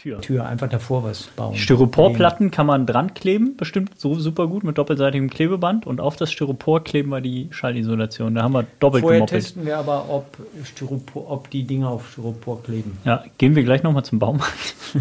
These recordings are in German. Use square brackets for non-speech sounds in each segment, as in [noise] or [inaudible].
Tür. Tür einfach davor was bauen. Styroporplatten kann man dran kleben, bestimmt so super gut mit doppelseitigem Klebeband. Und auf das Styropor kleben wir die Schallisolation. Da haben wir doppelt Vorher gemoppelt. testen wir aber, ob, Styropor, ob die Dinger auf Styropor kleben. Ja, gehen wir gleich nochmal zum Baumarkt. [laughs]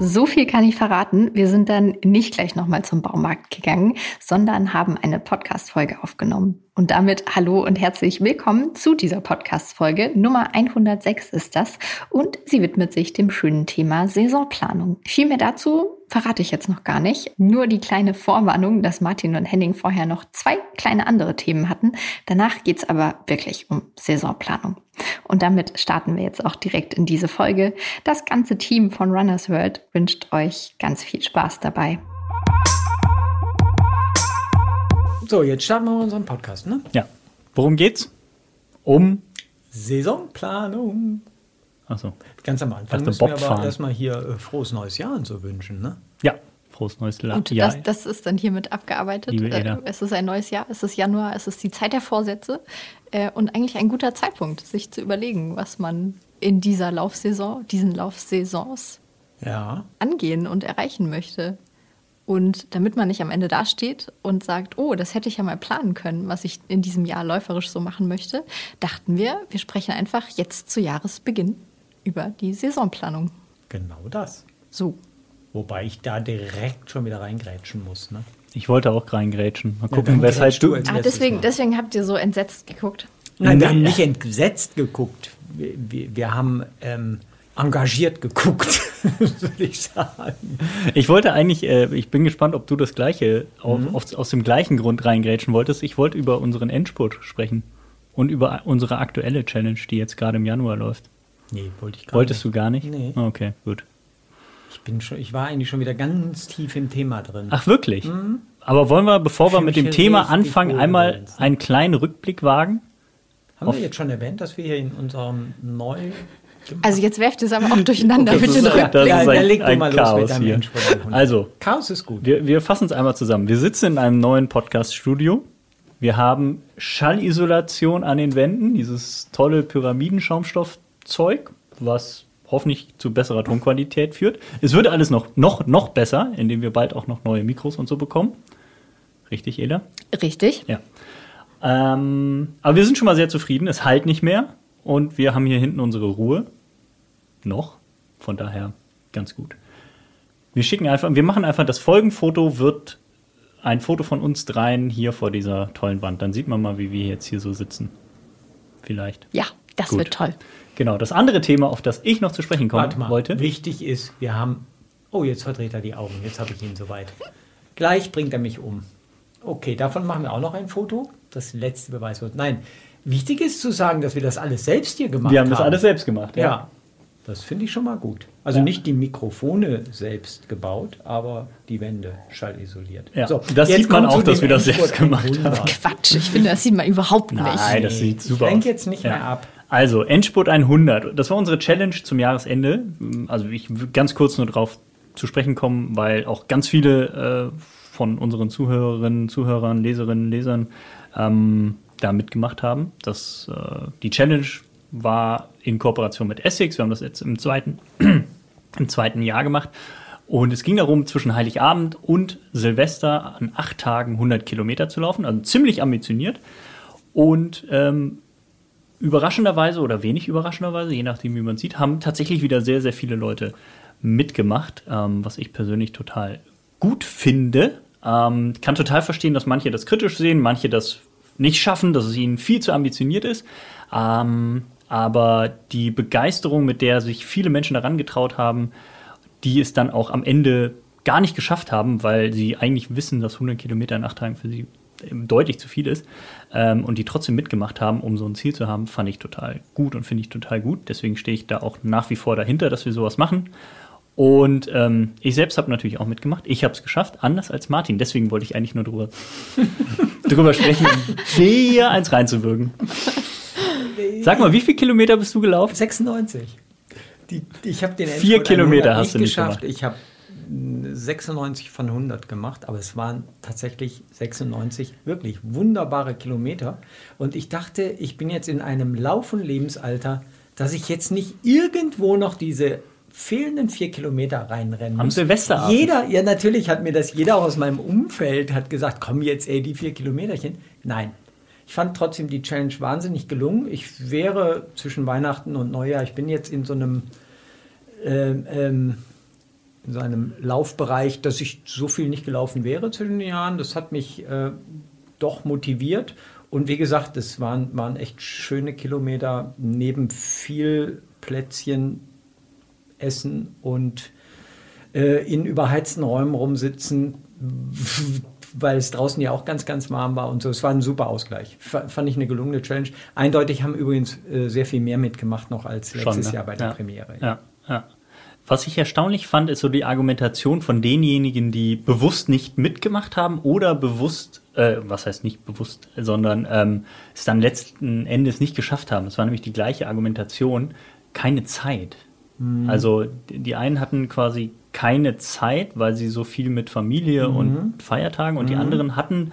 So viel kann ich verraten. Wir sind dann nicht gleich nochmal zum Baumarkt gegangen, sondern haben eine Podcast-Folge aufgenommen. Und damit hallo und herzlich willkommen zu dieser Podcast-Folge. Nummer 106 ist das. Und sie widmet sich dem schönen Thema Saisonplanung. Viel mehr dazu verrate ich jetzt noch gar nicht. Nur die kleine Vorwarnung, dass Martin und Henning vorher noch zwei kleine andere Themen hatten. Danach geht's aber wirklich um Saisonplanung. Und damit starten wir jetzt auch direkt in diese Folge. Das ganze Team von Runners World wünscht euch ganz viel Spaß dabei. So, jetzt starten wir unseren Podcast, ne? Ja. Worum geht's? Um. Saisonplanung. Achso. Ganz am Anfang müssen wir aber erstmal hier äh, frohes neues Jahr und so wünschen, ne? Ja. Frohes neues La Und Jahr. das, das ist dann hiermit abgearbeitet. Liebe Äh. Es ist ein neues Jahr, es ist Januar, es ist die Zeit der Vorsätze äh, und eigentlich ein guter Zeitpunkt, sich zu überlegen, was man in dieser Laufsaison, diesen Laufsaisons Ja. angehen und erreichen möchte. Und damit man nicht am Ende dasteht und sagt, oh, das hätte ich ja mal planen können, was ich in diesem Jahr läuferisch so machen möchte, dachten wir, wir sprechen einfach jetzt zu Jahresbeginn über die Saisonplanung. Genau das. So. Wobei ich da direkt schon wieder reingrätschen muss, ne? Ich wollte auch reingrätschen. Mal Ja, gucken, dann weshalb du Ah, deswegen, deswegen habt ihr so entsetzt geguckt. Nein, wir haben nicht entsetzt geguckt. Wir, wir, wir haben ähm, engagiert geguckt, [laughs] würde ich sagen. Ich wollte eigentlich, äh, ich bin gespannt, ob du das gleiche, auf, Mhm. aus, aus dem gleichen Grund reingrätschen wolltest. Ich wollte über unseren Endspurt sprechen. Und über unsere aktuelle Challenge, die jetzt gerade im Januar läuft. Nee, wollte ich gar Wolltest nicht. du gar nicht? Nee. Okay, gut. Ich, bin schon, ich war eigentlich schon wieder ganz tief im Thema drin. Ach, wirklich? Aber wollen wir, bevor wir mit dem Thema anfangen, einmal einen kleinen Rückblick wagen? Haben auf- wir jetzt schon erwähnt, dass wir hier in unserem neu. Also jetzt werft ihr es aber auch durcheinander mit den Rückblicken. dann ein, leg du mal los mit Chaos deinem hier. Endspurt 100. Also, Chaos ist gut. wir, wir fassen es einmal zusammen. Wir sitzen in einem neuen Podcast-Studio. Wir haben Schallisolation an den Wänden, dieses tolle Pyramidenschaumstoffzeug, was hoffentlich zu besserer Tonqualität führt. Es wird alles noch, noch, noch besser, indem wir bald auch noch neue Mikros und so bekommen. Richtig, Eda? Richtig. Ja. Ähm, aber wir sind schon mal sehr zufrieden. Es halt nicht mehr. Und wir haben hier hinten unsere Ruhe. Noch. Von daher ganz gut. Wir schicken einfach, wir machen einfach, das Folgenfoto wird ein Foto von uns dreien hier vor dieser tollen Wand. Dann sieht man mal, wie wir jetzt hier so sitzen. Vielleicht. Ja, das Gut. wird toll. Genau. Das andere Thema, auf das ich noch zu sprechen kommen Warte mal. wollte. Wichtig ist, wir haben. Oh, jetzt verdreht er die Augen. Jetzt habe ich ihn soweit. Gleich bringt er mich um. Okay, davon machen wir auch noch ein Foto. Das letzte Beweiswort. Nein, wichtig ist zu sagen, dass wir das alles selbst hier gemacht Wir haben. haben das alles selbst gemacht. Ja, das finde ich schon mal gut. Also Ja. nicht die Mikrofone selbst gebaut, aber die Wände schallisoliert. Ja, So, das jetzt sieht man auch, dass wir das selbst gemacht 100. haben. Quatsch, ich finde, das sieht man überhaupt nicht. Nein, das sieht super ich lenk aus. jetzt nicht mehr ab. Also, Endspurt 100. Das war unsere Challenge zum Jahresende. Also, ich will ganz kurz nur darauf zu sprechen kommen, weil auch ganz viele äh, von unseren Zuhörerinnen, Zuhörern, Leserinnen, Lesern ähm, da mitgemacht haben. Das, äh, die Challenge war in Kooperation mit Essex. Wir haben das jetzt im zweiten, [clears throat] im zweiten Jahr gemacht. Und es ging darum, zwischen Heiligabend und Silvester an acht Tagen 100 Kilometer zu laufen. Also ziemlich ambitioniert. Und ähm, überraschenderweise oder wenig überraschenderweise, je nachdem, wie man sieht, haben tatsächlich wieder sehr, sehr viele Leute mitgemacht, ähm, was ich persönlich total gut finde. Ähm, kann total verstehen, dass manche das kritisch sehen, manche das nicht schaffen, dass es ihnen viel zu ambitioniert ist. Ähm, aber die Begeisterung, mit der sich viele Menschen daran getraut haben, die es dann auch am Ende gar nicht geschafft haben, weil sie eigentlich wissen, dass 100 Kilometer in acht Tagen für sie eben deutlich zu viel ist ähm, und die trotzdem mitgemacht haben, um so ein Ziel zu haben, fand ich total gut und finde ich total gut. Deswegen stehe ich da auch nach wie vor dahinter, dass wir sowas machen. Und ähm, ich selbst habe natürlich auch mitgemacht. Ich habe es geschafft, anders als Martin. Deswegen wollte ich eigentlich nur drüber, [laughs] drüber sprechen, um [laughs] dir eins reinzuwirken. Sag mal, wie viele Kilometer bist du gelaufen? 96. Die, ich habe den Vier Kilometer 100 hast du nicht geschafft. gemacht. Ich habe 96 von 100 gemacht, aber es waren tatsächlich 96 wirklich wunderbare Kilometer. Und ich dachte, ich bin jetzt in einem Lauf- und Lebensalter, dass ich jetzt nicht irgendwo noch diese fehlenden vier Kilometer reinrennen. Am Silvesterabend. Jeder, ja natürlich hat mir das jeder aus meinem Umfeld hat gesagt, komm jetzt ey, die vier Kilometerchen. Nein. Ich fand trotzdem die Challenge wahnsinnig gelungen. Ich wäre zwischen Weihnachten und Neujahr, ich bin jetzt in so einem ähm, ähm, in so einem Laufbereich, dass ich so viel nicht gelaufen wäre zwischen den Jahren. Das hat mich äh, doch motiviert. Und wie gesagt, es waren, waren echt schöne Kilometer neben viel Plätzchen essen und äh, in überheizten Räumen rumsitzen, weil es draußen ja auch ganz, ganz warm war und so. Es war ein super Ausgleich. Fand ich eine gelungene Challenge. Eindeutig haben übrigens äh, sehr viel mehr mitgemacht noch als letztes Schon, ne? Jahr bei der ja. Premiere. Ja, ja. Was ich erstaunlich fand, ist so die Argumentation von denjenigen, die bewusst nicht mitgemacht haben oder bewusst, äh, was heißt nicht bewusst, sondern ähm, es dann letzten Endes nicht geschafft haben. Es war nämlich die gleiche Argumentation, keine Zeit. Mhm. Also die einen hatten quasi keine Zeit, weil sie so viel mit Familie mhm. und Feiertagen und mhm. die anderen hatten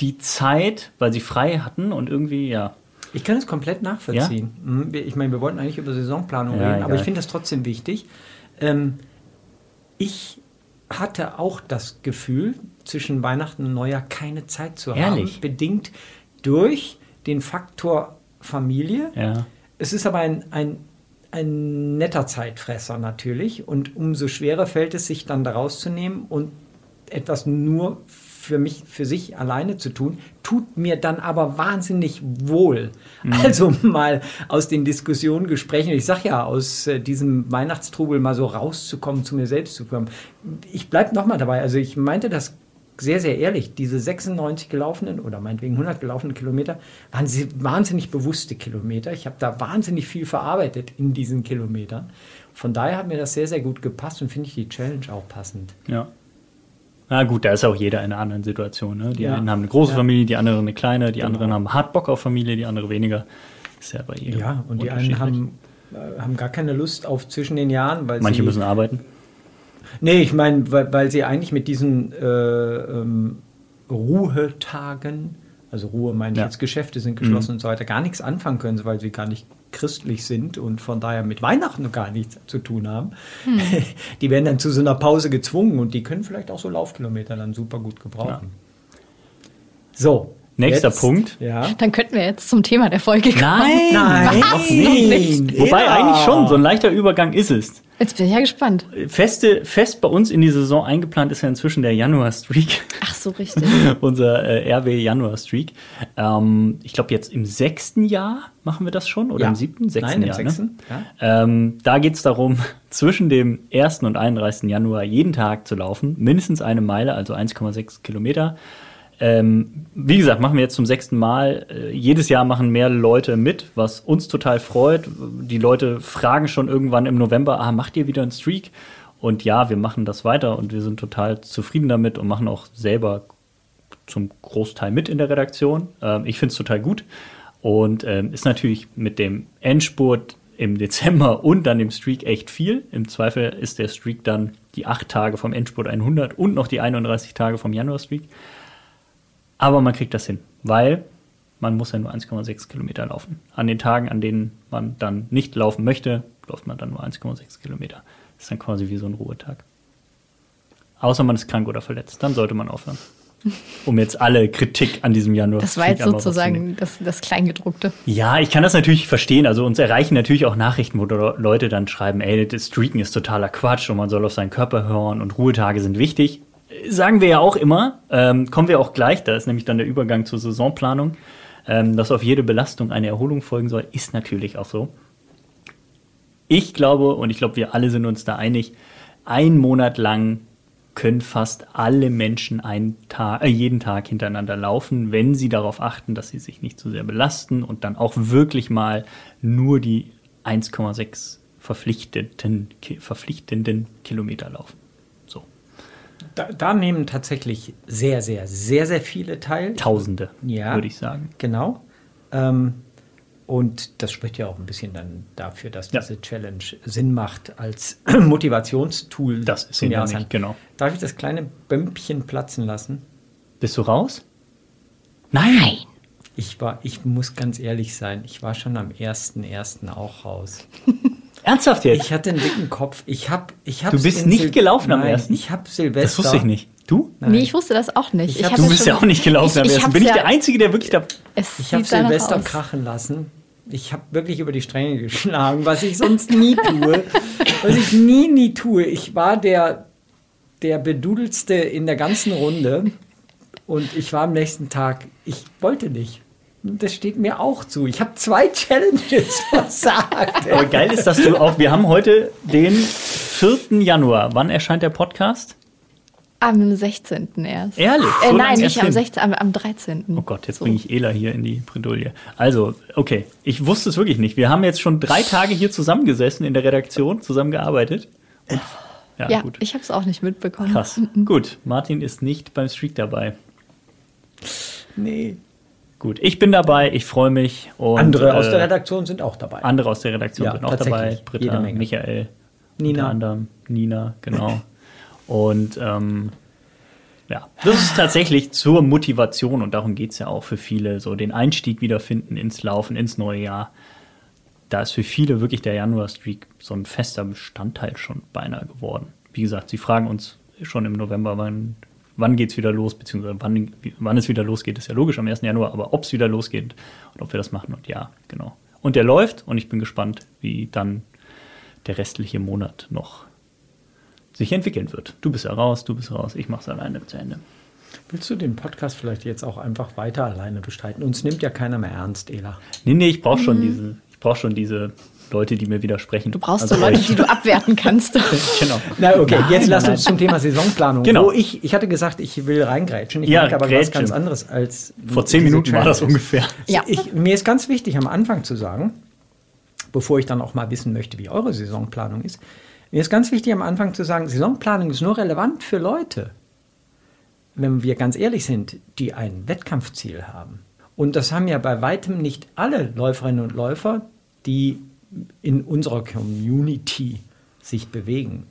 die Zeit, weil sie frei hatten und irgendwie, ja. Ich kann es komplett nachvollziehen. Ja? Mhm. Ich meine, wir wollten eigentlich über Saisonplanung ja, reden, aber ich finde das trotzdem wichtig. Ähm, ich hatte auch das Gefühl, zwischen Weihnachten und Neujahr keine Zeit zu Ehrlich? haben, bedingt durch den Faktor Familie. Ja. Es ist aber ein, ein, ein netter Zeitfresser natürlich und umso schwerer fällt es sich dann daraus zu nehmen und etwas nur für mich, für sich alleine zu tun, tut mir dann aber wahnsinnig wohl. Mhm. Also mal aus den Diskussionen, Gesprächen, ich sage ja, aus äh, diesem Weihnachtstrubel mal so rauszukommen, zu mir selbst zu kommen. Ich bleibe nochmal dabei. Also ich meinte das sehr, sehr ehrlich, diese 96 gelaufenen oder meinetwegen 100 gelaufenen Kilometer waren wahnsinnig bewusste Kilometer. Ich habe da wahnsinnig viel verarbeitet in diesen Kilometern. Von daher hat mir das sehr, sehr gut gepasst und finde ich die Challenge auch passend. Ja, na gut, da ist auch jeder in einer anderen Situation. Ne? Die ja. einen haben eine große ja. Familie, die anderen eine kleine, die genau. anderen haben hart Bock auf Familie, die andere weniger. Ist ja bei jedem. Ja, und die einen haben, äh, haben gar keine Lust auf zwischen den Jahren. Weil Manche müssen arbeiten. Nee, ich meine, weil, weil sie eigentlich mit diesen äh, ähm, Ruhetagen, also Ruhe meine ich ja. jetzt, Geschäfte sind geschlossen mhm. und so weiter, gar nichts anfangen können, weil sie gar nicht christlich sind und von daher mit Weihnachten gar nichts zu tun haben, hm. [laughs] die werden dann zu so einer Pause gezwungen und die können vielleicht auch so Laufkilometer dann super gut gebrauchen. Ja. So. Nächster jetzt, Punkt. Ja. Dann könnten wir jetzt zum Thema der Folge kommen. Nein, nein, noch nicht. Wobei ja. eigentlich schon, so ein leichter Übergang ist es. Jetzt bin ich ja gespannt. Feste, fest bei uns in die Saison eingeplant ist ja inzwischen der Januar-Streak. Ach so, richtig. [laughs] Unser äh, RW Januar-Streak. Ähm, ich glaube, jetzt im sechsten Jahr machen wir das schon oder ja. im siebten? Sechsten Nein, Jahr. Im ne? sechsten. Ne? Ja. Ähm, da geht es darum, [laughs] zwischen dem 1. und 31. Januar jeden Tag zu laufen. Mindestens eine Meile, also 1,6 Kilometer. Ähm, wie gesagt, machen wir jetzt zum sechsten Mal. Äh, jedes Jahr machen mehr Leute mit, was uns total freut. Die Leute fragen schon irgendwann im November, ah, macht ihr wieder einen Streak? Und ja, wir machen das weiter und wir sind total zufrieden damit und machen auch selber zum Großteil mit in der Redaktion. Ähm, ich finde es total gut und ähm, ist natürlich mit dem Endspurt im Dezember und dann dem Streak echt viel. Im Zweifel ist der Streak dann die acht Tage vom Endspurt 100 und noch die 31 Tage vom Januar-Streak. Aber man kriegt das hin, weil man muss ja nur 1,6 Kilometer laufen. An den Tagen, an denen man dann nicht laufen möchte, läuft man dann nur 1,6 Kilometer. Das ist dann quasi wie so ein Ruhetag. Außer man ist krank oder verletzt, dann sollte man aufhören. [laughs] Um jetzt alle Kritik an diesem Januar. Das war jetzt sozusagen das, das Kleingedruckte. Ja, ich kann das natürlich verstehen. Also uns erreichen natürlich auch Nachrichten, wo Leute dann schreiben, ey, das Streaken ist totaler Quatsch und man soll auf seinen Körper hören und Ruhetage sind wichtig sagen wir ja auch immer, ähm, kommen wir auch gleich, da ist nämlich dann der Übergang zur Saisonplanung, ähm, dass auf jede Belastung eine Erholung folgen soll, ist natürlich auch so. Ich glaube, und ich glaube, wir alle sind uns da einig, ein Monat lang können fast alle Menschen Tag, äh, jeden Tag hintereinander laufen, wenn sie darauf achten, dass sie sich nicht zu sehr belasten und dann auch wirklich mal nur die 1,6 verpflichtenden, verpflichtenden Kilometer laufen. Da, da, nehmen tatsächlich sehr, sehr, sehr, sehr viele teil. Tausende, ja, würde ich sagen. Genau. Ähm, Und das spricht ja auch ein bisschen dann dafür, dass Ja. diese Challenge Sinn macht als [clears throat] Motivationstool. Das ist Jahresend. nämlich, genau. Darf ich das kleine Bömpchen platzen lassen? Bist du raus? Nein. Ich war, ich muss ganz ehrlich sein, ich war schon am 1.1. auch raus. [laughs] Ernsthaft jetzt? Ich hatte einen dicken Kopf. Ich hab, ich Du bist nicht gelaufen am Nein, ersten? Ich habe Silvester. das wusste ich nicht. Du? Nein. Nee, ich wusste das auch nicht. Ich hab Du bist ja auch nicht gelaufen Ich- am ich ersten. hab's Bin ich ja- der Einzige, der wirklich da. Es Ich habe Silvester aus. krachen lassen. Ich habe wirklich über die Stränge geschlagen, was ich sonst nie [laughs] tue. was ich nie, nie tue. Ich war der, der bedudelste in der ganzen Runde und ich war am nächsten Tag, ich wollte nicht. Das steht mir auch zu. Ich habe zwei Challenges [laughs] versagt. Aber geil ist, dass du auch. Wir haben heute den 4. Januar. Wann erscheint der Podcast? Am 16. erst. Ehrlich? Äh, So lange nein, nicht am hin? 16., am, am 13. Oh Gott, jetzt So. bringe ich Ela hier in die Bredouille. Also, okay, ich wusste es wirklich nicht. Wir haben jetzt schon drei Tage hier zusammengesessen in der Redaktion, zusammengearbeitet. Und, ja, Ja, gut. ich habe es auch nicht mitbekommen. Krass. Gut, Martin ist nicht beim Streak dabei. Nee. Gut, ich bin dabei, ich freue mich. Und, Andere aus der äh, Redaktion sind auch dabei. Andere aus der Redaktion Ja, sind auch dabei. Britta. Michael, Nina. unter anderem Nina, genau. Und ähm, ja, das ist tatsächlich zur Motivation und darum geht es ja auch für viele, so den Einstieg wiederfinden ins Laufen, ins neue Jahr. Da ist für viele wirklich der Januar-Streak so ein fester Bestandteil schon beinahe geworden. Wie gesagt, sie fragen uns schon im November, wann, wann geht es wieder los, beziehungsweise wann, wann es wieder losgeht, ist ja logisch am 1. Januar, aber ob es wieder losgeht und ob wir das machen und ja, genau. Und der läuft und ich bin gespannt, wie dann der restliche Monat noch sich entwickeln wird. Du bist ja raus, du bist raus, ich mach's alleine zu Ende. Willst du den Podcast vielleicht jetzt auch einfach weiter alleine bestreiten? Uns nimmt ja keiner mehr ernst, Ela. Nee, nee, ich brauche schon diese, ich brauche schon diese Leute, die mir widersprechen. Du brauchst Also so Leute, die du abwerten kannst. [laughs] Genau. Na, okay, Nein, jetzt lass nein, uns zum Thema Saisonplanung. Genau. Wo ich, ich hatte gesagt, ich will reingrätschen. Ich Ja, meinte aber was grätschen. ganz anderes als. Vor zehn Minuten war das ungefähr. Ja. Ich, mir ist ganz wichtig, am Anfang zu sagen, bevor ich dann auch mal wissen möchte, wie eure Saisonplanung ist. Mir ist ganz wichtig, am Anfang zu sagen, Saisonplanung ist nur relevant für Leute, wenn wir ganz ehrlich sind, die ein Wettkampfziel haben. Und das haben ja bei weitem nicht alle Läuferinnen und Läufer, die in unserer Community sich bewegen.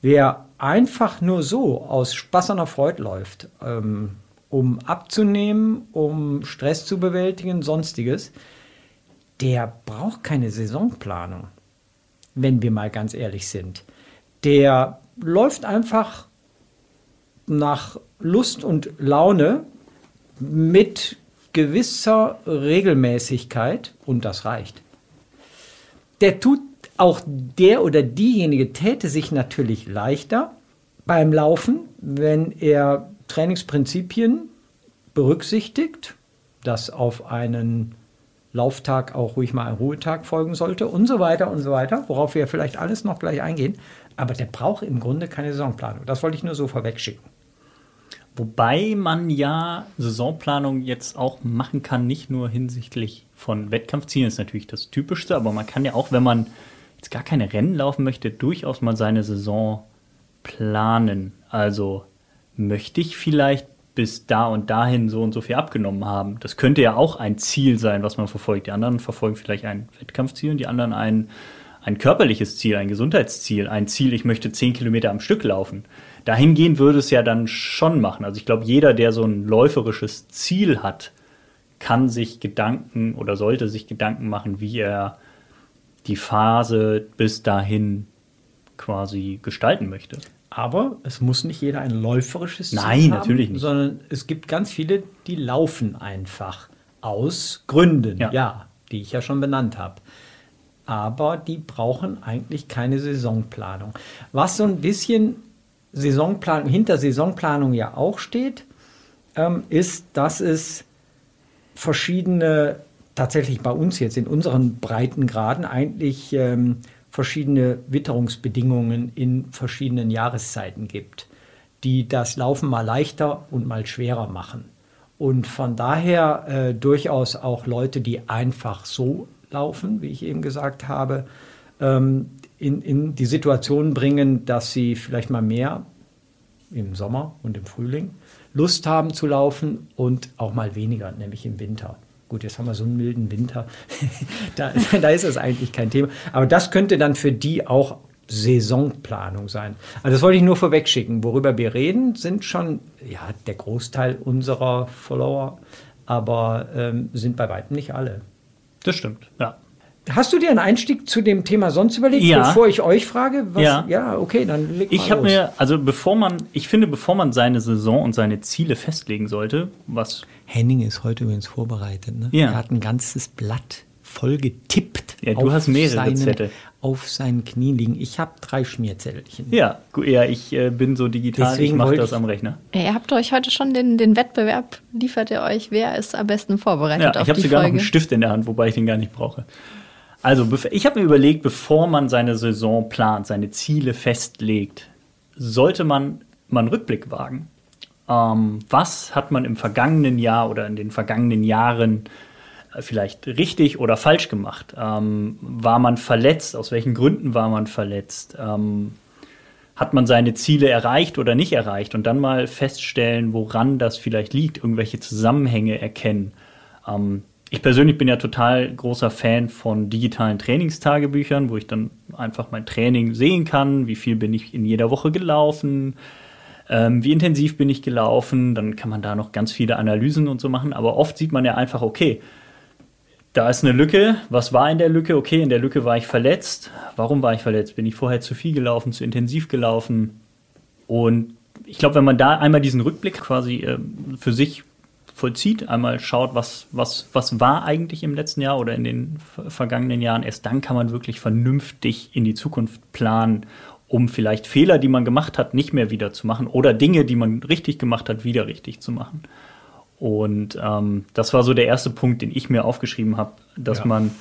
Wer einfach nur so aus Spaß an Freude läuft, ähm, um abzunehmen, um Stress zu bewältigen, sonstiges, der braucht keine Saisonplanung, wenn wir mal ganz ehrlich sind. Der läuft einfach nach Lust und Laune mit gewisser Regelmäßigkeit und das reicht. Der tut auch der oder diejenige täte sich natürlich leichter beim Laufen, wenn er Trainingsprinzipien berücksichtigt, dass auf einen Lauftag auch ruhig mal ein Ruhetag folgen sollte und so weiter und so weiter, worauf wir vielleicht alles noch gleich eingehen. Aber der braucht im Grunde keine Saisonplanung. Das wollte ich nur so vorwegschicken. Wobei man ja Saisonplanung jetzt auch machen kann, nicht nur hinsichtlich von Wettkampfzielen, ist natürlich das Typischste, aber man kann ja auch, wenn man jetzt gar keine Rennen laufen möchte, durchaus mal seine Saison planen. Also möchte ich vielleicht bis da und dahin so und so viel abgenommen haben. Das könnte ja auch ein Ziel sein, was man verfolgt. Die anderen verfolgen vielleicht ein Wettkampfziel und die anderen ein, ein körperliches Ziel, ein Gesundheitsziel, ein Ziel, ich möchte 10 Kilometer am Stück laufen. Dahingehend würde es ja dann schon machen. Also ich glaube, jeder, der so ein läuferisches Ziel hat, kann sich Gedanken oder sollte sich Gedanken machen, wie er die Phase bis dahin quasi gestalten möchte. Aber es muss nicht jeder ein läuferisches Ziel Nein, haben, natürlich nicht. sondern es gibt ganz viele, die laufen einfach aus Gründen, Ja. ja, die ich ja schon benannt habe. Aber die brauchen eigentlich keine Saisonplanung. Was so ein bisschen Saisonplanung, hinter Saisonplanung ja auch steht, ähm, ist, dass es verschiedene, tatsächlich bei uns jetzt in unseren Breitengraden eigentlich ähm, verschiedene Witterungsbedingungen in verschiedenen Jahreszeiten gibt, die das Laufen mal leichter und mal schwerer machen. Und von daher äh, durchaus auch Leute, die einfach so laufen, wie ich eben gesagt habe, ähm, in, in die Situation bringen, dass sie vielleicht mal mehr im Sommer und im Frühling Lust haben zu laufen und auch mal weniger, nämlich im Winter. Gut, jetzt haben wir so einen milden Winter. [laughs] da, [laughs] da ist es eigentlich kein Thema. Aber das könnte dann für die auch Saisonplanung sein. Also das wollte ich nur vorweg schicken. Worüber wir reden, sind schon ja, der Großteil unserer Follower, aber ähm, sind bei weitem nicht alle. Das stimmt, ja. Hast du dir einen Einstieg zu dem Thema sonst überlegt, Ja. bevor ich euch frage? Was, Ja. ja, okay, dann leg mal Ich habe mir, also bevor man, ich finde, bevor man seine Saison und seine Ziele festlegen sollte, was Henning ist heute übrigens vorbereitet. Ne? Ja. Er hat ein ganzes Blatt voll getippt. Ja, du hast mehrere seinen, Zettel. Auf seinen Knien liegen. Ich habe drei Schmierzettelchen. Ja, ja ich äh, bin so digital, Deswegen ich mache das am Rechner. Ja, Ihr habt euch heute schon den, den Wettbewerb, liefert ihr euch, wer ist am besten vorbereitet Ja, auf ich habe sogar noch Folge? einen Stift in der Hand, wobei ich den gar nicht brauche. Also, ich habe mir überlegt, bevor man seine Saison plant, seine Ziele festlegt, sollte man mal einen Rückblick wagen. Ähm, was hat man im vergangenen Jahr oder in den vergangenen Jahren äh, vielleicht richtig oder falsch gemacht? Ähm, war man verletzt? Aus welchen Gründen war man verletzt? Ähm, hat man seine Ziele erreicht oder nicht erreicht und dann mal feststellen, woran das vielleicht liegt, irgendwelche Zusammenhänge erkennen. Ähm, ich persönlich bin ja total großer Fan von digitalen Trainingstagebüchern, wo ich dann einfach mein Training sehen kann, wie viel bin ich in jeder Woche gelaufen, ähm, wie intensiv bin ich gelaufen, dann kann man da noch ganz viele Analysen und so machen, aber oft sieht man ja einfach, okay, da ist eine Lücke. Was war in der Lücke? Okay, in der Lücke war ich verletzt. Warum war ich verletzt? Bin ich vorher zu viel gelaufen, zu intensiv gelaufen? Und ich glaube, wenn man da einmal diesen Rückblick quasi ähm, für sich vollzieht, einmal schaut, was, was, was war eigentlich im letzten Jahr oder in den ver- vergangenen Jahren, erst dann kann man wirklich vernünftig in die Zukunft planen, um vielleicht Fehler, die man gemacht hat, nicht mehr wieder zu machen oder Dinge, die man richtig gemacht hat, wieder richtig zu machen. Und ähm, das war so der erste Punkt, den ich mir aufgeschrieben habe, dass Ja. man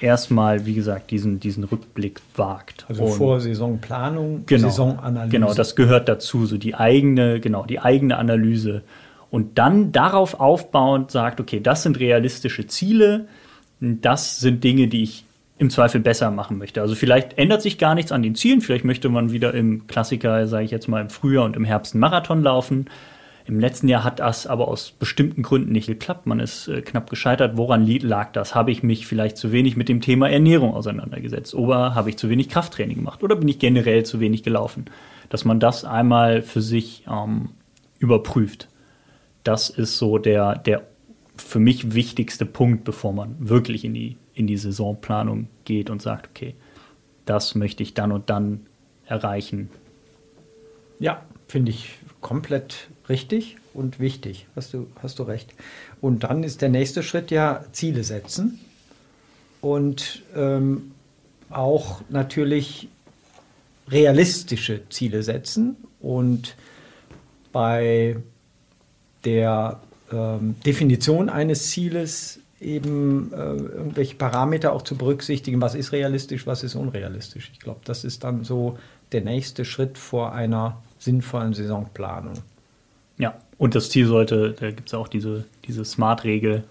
erstmal, wie gesagt, diesen, diesen Rückblick wagt. Also Und- vor Saisonplanung, genau, Saisonanalyse. Genau, das gehört dazu, so die eigene, genau, die eigene Analyse. Und dann darauf aufbauend sagt, okay, das sind realistische Ziele, das sind Dinge, die ich im Zweifel besser machen möchte. Also vielleicht ändert sich gar nichts an den Zielen, vielleicht möchte man wieder im Klassiker, sage ich jetzt mal, im Frühjahr und im Herbst einen Marathon laufen. Im letzten Jahr hat das aber aus bestimmten Gründen nicht geklappt. Man ist äh, knapp gescheitert. Woran lag das? Habe ich mich vielleicht zu wenig mit dem Thema Ernährung auseinandergesetzt? Oder habe ich zu wenig Krafttraining gemacht? Oder bin ich generell zu wenig gelaufen? Dass man das einmal für sich ähm, überprüft. Das ist so der, der für mich wichtigste Punkt, bevor man wirklich in die, in die Saisonplanung geht und sagt, okay, das möchte ich dann und dann erreichen. Ja, finde ich komplett richtig und wichtig. Hast du, hast du recht. Und dann ist der nächste Schritt ja Ziele setzen und ähm, auch natürlich realistische Ziele setzen und bei der ähm, Definition eines Zieles eben äh, irgendwelche Parameter auch zu berücksichtigen, was ist realistisch, was ist unrealistisch. Ich glaube, das ist dann so der nächste Schritt vor einer sinnvollen Saisonplanung. Ja, und das Ziel sollte, da gibt es auch diese, diese Smart-Regel,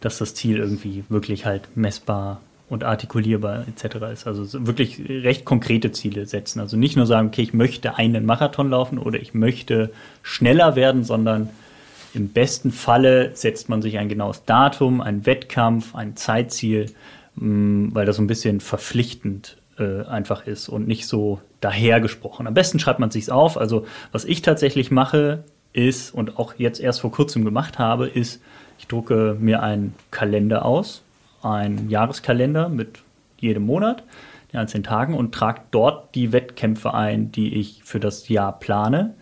dass das Ziel irgendwie wirklich halt messbar und artikulierbar etc. ist. Also so wirklich recht konkrete Ziele setzen. Also nicht nur sagen, okay, ich möchte einen Marathon laufen oder ich möchte schneller werden, sondern im besten Falle setzt man sich ein genaues Datum, einen Wettkampf, ein Zeitziel, mh, weil das so ein bisschen verpflichtend äh, einfach ist und nicht so dahergesprochen. Am besten schreibt man sich's auf. Also was ich tatsächlich mache, ist und auch jetzt erst vor kurzem gemacht habe, ist, ich drucke mir einen Kalender aus, einen Jahreskalender mit jedem Monat, den einzelnen Tagen und trage dort die Wettkämpfe ein, die ich für das Jahr plane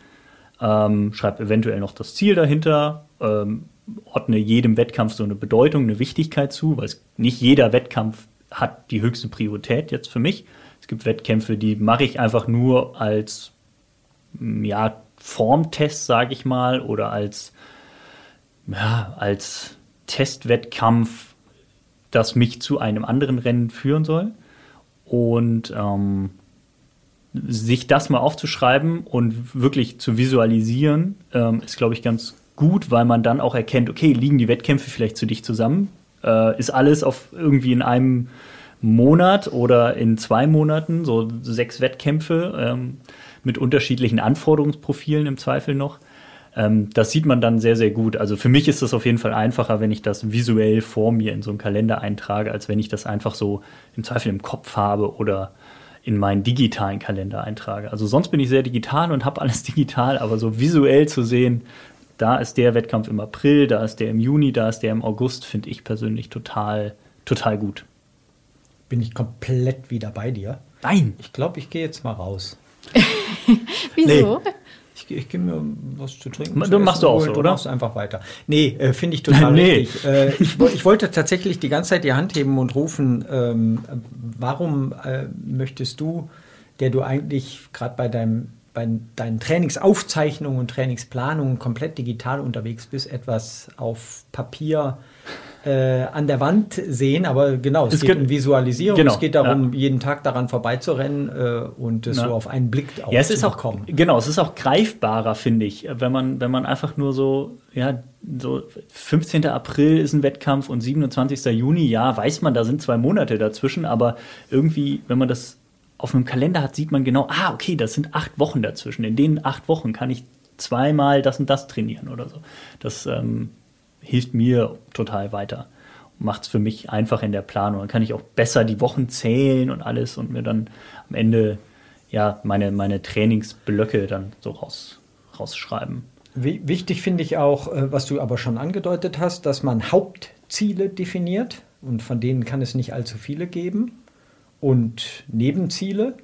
ähm, schreibe eventuell noch das Ziel dahinter, ähm, ordne jedem Wettkampf so eine Bedeutung, eine Wichtigkeit zu, weil nicht jeder Wettkampf hat die höchste Priorität jetzt für mich. Es gibt Wettkämpfe, die mache ich einfach nur als ja, Formtest, sage ich mal, oder als, ja, als Testwettkampf, das mich zu einem anderen Rennen führen soll. Und ähm, sich das mal aufzuschreiben und wirklich zu visualisieren, ähm, ist, glaube ich, ganz gut, weil man dann auch erkennt, okay, liegen die Wettkämpfe vielleicht zu dicht zusammen? Äh, ist alles auf irgendwie in einem Monat oder in zwei Monaten, so sechs Wettkämpfe ähm, mit unterschiedlichen Anforderungsprofilen im Zweifel noch. Ähm, das sieht man dann sehr, sehr gut. Also für mich ist das auf jeden Fall einfacher, wenn ich das visuell vor mir in so einen Kalender eintrage, als wenn ich das einfach so im Zweifel im Kopf habe oder in meinen digitalen Kalender eintrage. Also sonst bin ich sehr digital und habe alles [laughs] digital, aber so visuell zu sehen, da ist der Wettkampf im April, da ist der im Juni, da ist der im August, finde ich persönlich total, total gut. Bin ich komplett wieder bei dir. Nein. Ich glaube, ich gehe jetzt mal raus. [laughs] Wieso? Nee. Ich, ich gehe mir was zu trinken. Du zu machst du auch so, du oder? machst einfach weiter. Nee, äh, finde ich total [laughs] Nee. richtig. Äh, ich, ich wollte tatsächlich die ganze Zeit die Hand heben und rufen, ähm, warum äh, möchtest du, der du eigentlich gerade bei deinem bei deinen Trainingsaufzeichnungen und Trainingsplanungen komplett digital unterwegs bist, etwas auf Papier äh, an der Wand sehen, aber genau, es, Es geht um Visualisierung, genau, es geht darum, jeden Tag daran vorbeizurennen äh, und es Ja. so auf einen Blick auch Ja, es zu ist auch bekommen. genau, es ist auch greifbarer, finde ich, wenn man wenn man einfach nur so ja so 15. April ist ein Wettkampf und 27. Juni, ja, weiß man, da sind zwei Monate dazwischen, aber irgendwie, wenn man das auf einem Kalender hat, sieht man genau, ah, okay, das sind acht Wochen dazwischen. In den acht Wochen kann ich zweimal das und das trainieren oder so. Das ähm, hilft mir total weiter. Macht es für mich einfach in der Planung. Dann kann ich auch besser die Wochen zählen und alles und mir dann am Ende ja meine, meine Trainingsblöcke dann so raus, rausschreiben. Wi- Wichtig finde ich auch, äh, was du aber schon angedeutet hast, dass man Hauptziele definiert und von denen kann es nicht allzu viele geben und Nebenziele,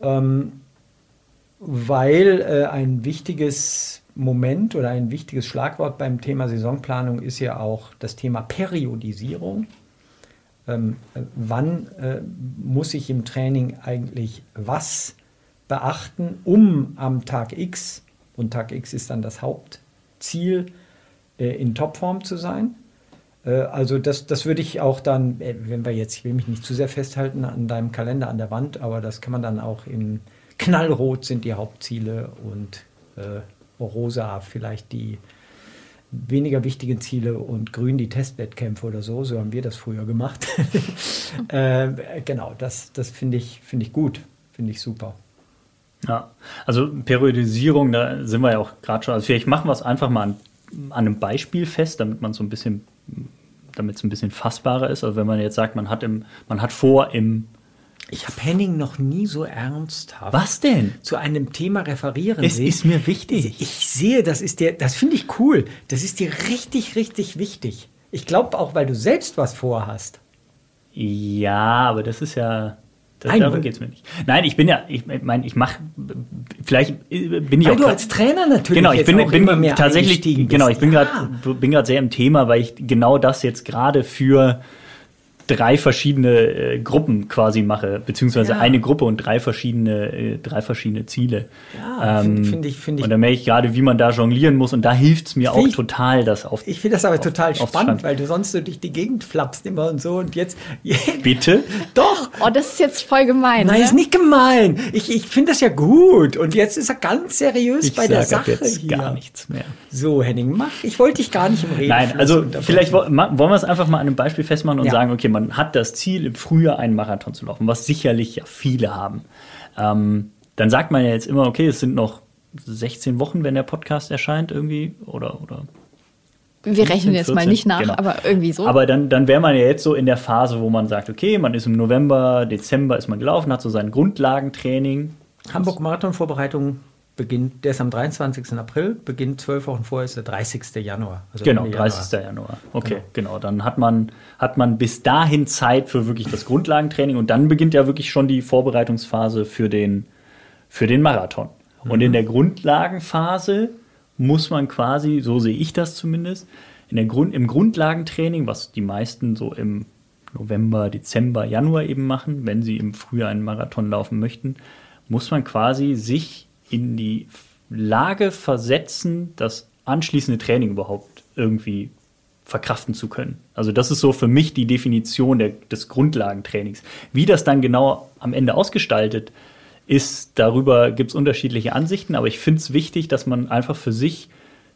ähm, weil äh, ein wichtiges Moment oder ein wichtiges Schlagwort beim Thema Saisonplanung ist ja auch das Thema Periodisierung. Ähm, äh, wann äh, muss ich im Training eigentlich was beachten, um am Tag X, und Tag X ist dann das Hauptziel, äh, in Topform zu sein? Äh, also das, das würde ich auch dann, äh, wenn wir jetzt, ich will mich nicht zu sehr festhalten an deinem Kalender an der Wand, aber das kann man dann auch in Knallrot sind die Hauptziele und äh, rosa vielleicht die weniger wichtigen Ziele und grün die Testwettkämpfe oder so. So haben wir das früher gemacht. [laughs] äh, genau, das, das finde ich, finde ich gut, finde ich super. Ja, also Periodisierung, da sind wir ja auch gerade schon. Also vielleicht machen wir es einfach mal an, an einem Beispiel fest, damit man so ein bisschen, damit es ein bisschen fassbarer ist. Also wenn man jetzt sagt, man hat im, man hat vor im Ich habe Henning noch nie so ernsthaft Was denn? zu einem Thema referieren Es sehen. ist mir wichtig. Ich sehe, das ist dir, das finde ich cool. Das ist dir richtig, richtig wichtig. Ich glaube auch, weil du selbst was vorhast. Ja, aber das ist ja. Das, Nein, darum geht es mir nicht. Nein, ich bin ja, ich meine, ich mache, vielleicht bin ich Weil auch du grad- als Trainer natürlich Genau, ich bin, auch bin immer mehr tatsächlich, genau, ich bin Ja. bin gerade sehr im Thema, weil ich genau das jetzt gerade für drei verschiedene äh, Gruppen quasi mache, beziehungsweise Ja. eine Gruppe und drei verschiedene, äh, drei verschiedene Ziele. Ja, find- find ich- find ich- Und da merke ich gerade, wie man da jonglieren muss und da hilft es mir auch ich- total, das auf. Ich finde das aber auf- total spannend, weil du sonst so durch die Gegend flappst immer und so und jetzt. [laughs] Bitte? Doch! Oh, das ist jetzt voll gemein. Nein, ne? ist nicht gemein. Ich, ich finde das ja gut. Und jetzt ist er ganz seriös Ich bei der Sache jetzt hier. gar nichts mehr. So, Henning, mach. Ich wollte dich gar nicht im Reden. Nein, also vielleicht wo- ma- wollen wir es einfach mal an einem Beispiel festmachen und Ja. sagen, okay, man hat das Ziel, im Frühjahr einen Marathon zu laufen, was sicherlich ja viele haben. Ähm, dann sagt man ja jetzt immer, okay, es sind noch 16 Wochen, wenn der Podcast erscheint irgendwie oder oder Wir rechnen jetzt mal 14, nicht nach, genau. aber irgendwie so. Aber dann, dann wäre man ja jetzt so in der Phase, wo man sagt, okay, man ist im November, Dezember ist man gelaufen, hat so sein Grundlagentraining. Hamburg Marathon-Vorbereitung beginnt, der ist am 23. April, beginnt zwölf Wochen vorher, ist der 30. Januar. Also Genau, Ende 30. Januar. Okay, genau. Dann hat man, hat man bis dahin Zeit für wirklich das Grundlagentraining und dann beginnt ja wirklich schon die Vorbereitungsphase für den, für den Marathon. Und in der Grundlagenphase muss man quasi, so sehe ich das zumindest, in der Grund, im Grundlagentraining, was die meisten so im November, Dezember, Januar eben machen, wenn sie im Frühjahr einen Marathon laufen möchten, muss man quasi sich in die Lage versetzen, das anschließende Training überhaupt irgendwie verkraften zu können. Also das ist so für mich die Definition der, des Grundlagentrainings. Wie das dann genau am Ende ausgestaltet ist, darüber gibt es unterschiedliche Ansichten, aber ich finde es wichtig, dass man einfach für sich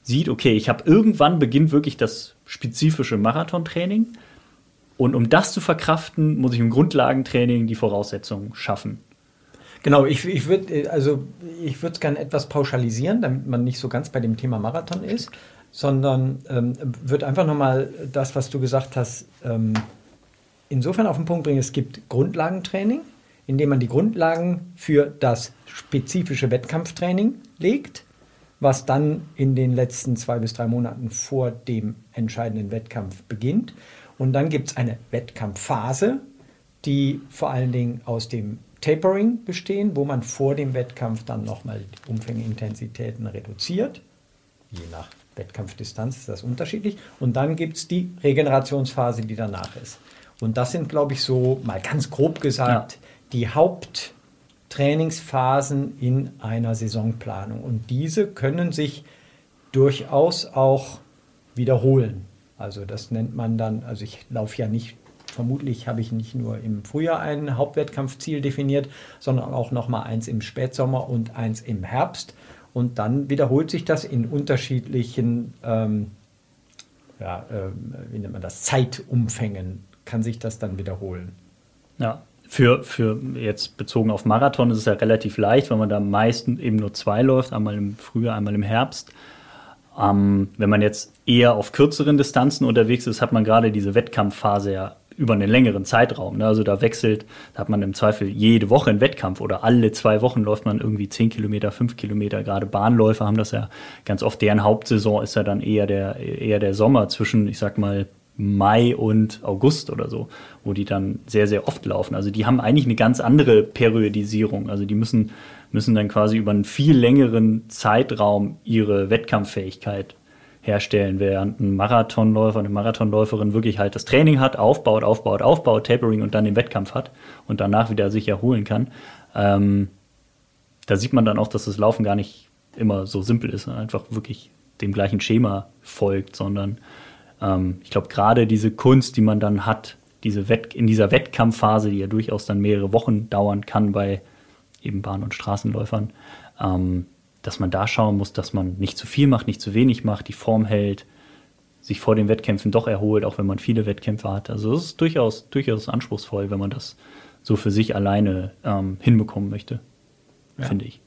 sieht, okay, ich habe irgendwann beginnt wirklich das spezifische Marathontraining und um das zu verkraften, muss ich im Grundlagentraining die Voraussetzungen schaffen. Genau, ich, ich würde also ich würde es gerne etwas pauschalisieren, damit man nicht so ganz bei dem Thema Marathon ist, sondern ähm, würde einfach nochmal das, was du gesagt hast, ähm, insofern auf den Punkt bringen. Es gibt Grundlagentraining, indem man die Grundlagen für das spezifische Wettkampftraining legt, was dann in den letzten zwei bis drei Monaten vor dem entscheidenden Wettkampf beginnt. Und dann gibt es eine Wettkampfphase, die vor allen Dingen aus dem Tapering bestehen, wo man vor dem Wettkampf dann nochmal die Umfänge-Intensitäten reduziert. Je nach Wettkampfdistanz ist das unterschiedlich. Und dann gibt es die Regenerationsphase, die danach ist. Und das sind, glaube ich, so mal ganz grob gesagt ja. die Haupttrainingsphasen in einer Saisonplanung. Und diese können sich durchaus auch wiederholen. Also das nennt man dann, also ich laufe ja nicht, vermutlich habe ich nicht nur im Frühjahr ein Hauptwettkampfziel definiert, sondern auch nochmal eins im Spätsommer und eins im Herbst. Und dann wiederholt sich das in unterschiedlichen, ähm, ja, äh, wie nennt man das, Zeitumfängen kann sich das dann wiederholen. Ja, für, für jetzt bezogen auf Marathon ist es ja relativ leicht, weil man da meistens eben nur zwei läuft, einmal im Frühjahr, einmal im Herbst. Ähm, wenn man jetzt eher auf kürzeren Distanzen unterwegs ist, hat man gerade diese Wettkampfphase ja über einen längeren Zeitraum. Ne? Also da wechselt, da hat man im Zweifel jede Woche einen Wettkampf oder alle zwei Wochen läuft man irgendwie zehn Kilometer, fünf Kilometer. Gerade Bahnläufer haben das ja ganz oft. Deren Hauptsaison ist ja dann eher der, eher der Sommer zwischen, ich sag mal, Mai und August oder so, wo die dann sehr, sehr oft laufen. Also die haben eigentlich eine ganz andere Periodisierung. Also die müssen müssen dann quasi über einen viel längeren Zeitraum ihre Wettkampffähigkeit herstellen, während ein Marathonläufer, eine Marathonläuferin wirklich halt das Training hat, aufbaut, aufbaut, aufbaut, Tapering und dann den Wettkampf hat und danach wieder sich erholen kann. Ähm, da sieht man dann auch, dass das Laufen gar nicht immer so simpel ist, einfach wirklich dem gleichen Schema folgt, sondern ähm, ich glaube, gerade diese Kunst, die man dann hat, diese Wett in dieser Wettkampfphase, die ja durchaus dann mehrere Wochen dauern kann bei eben Bahn- und Straßenläufern, ähm, dass man da schauen muss, dass man nicht zu viel macht, nicht zu wenig macht, die Form hält, sich vor den Wettkämpfen doch erholt, auch wenn man viele Wettkämpfe hat. Also es ist durchaus, durchaus anspruchsvoll, wenn man das so für sich alleine ähm, hinbekommen möchte, ja. finde ich.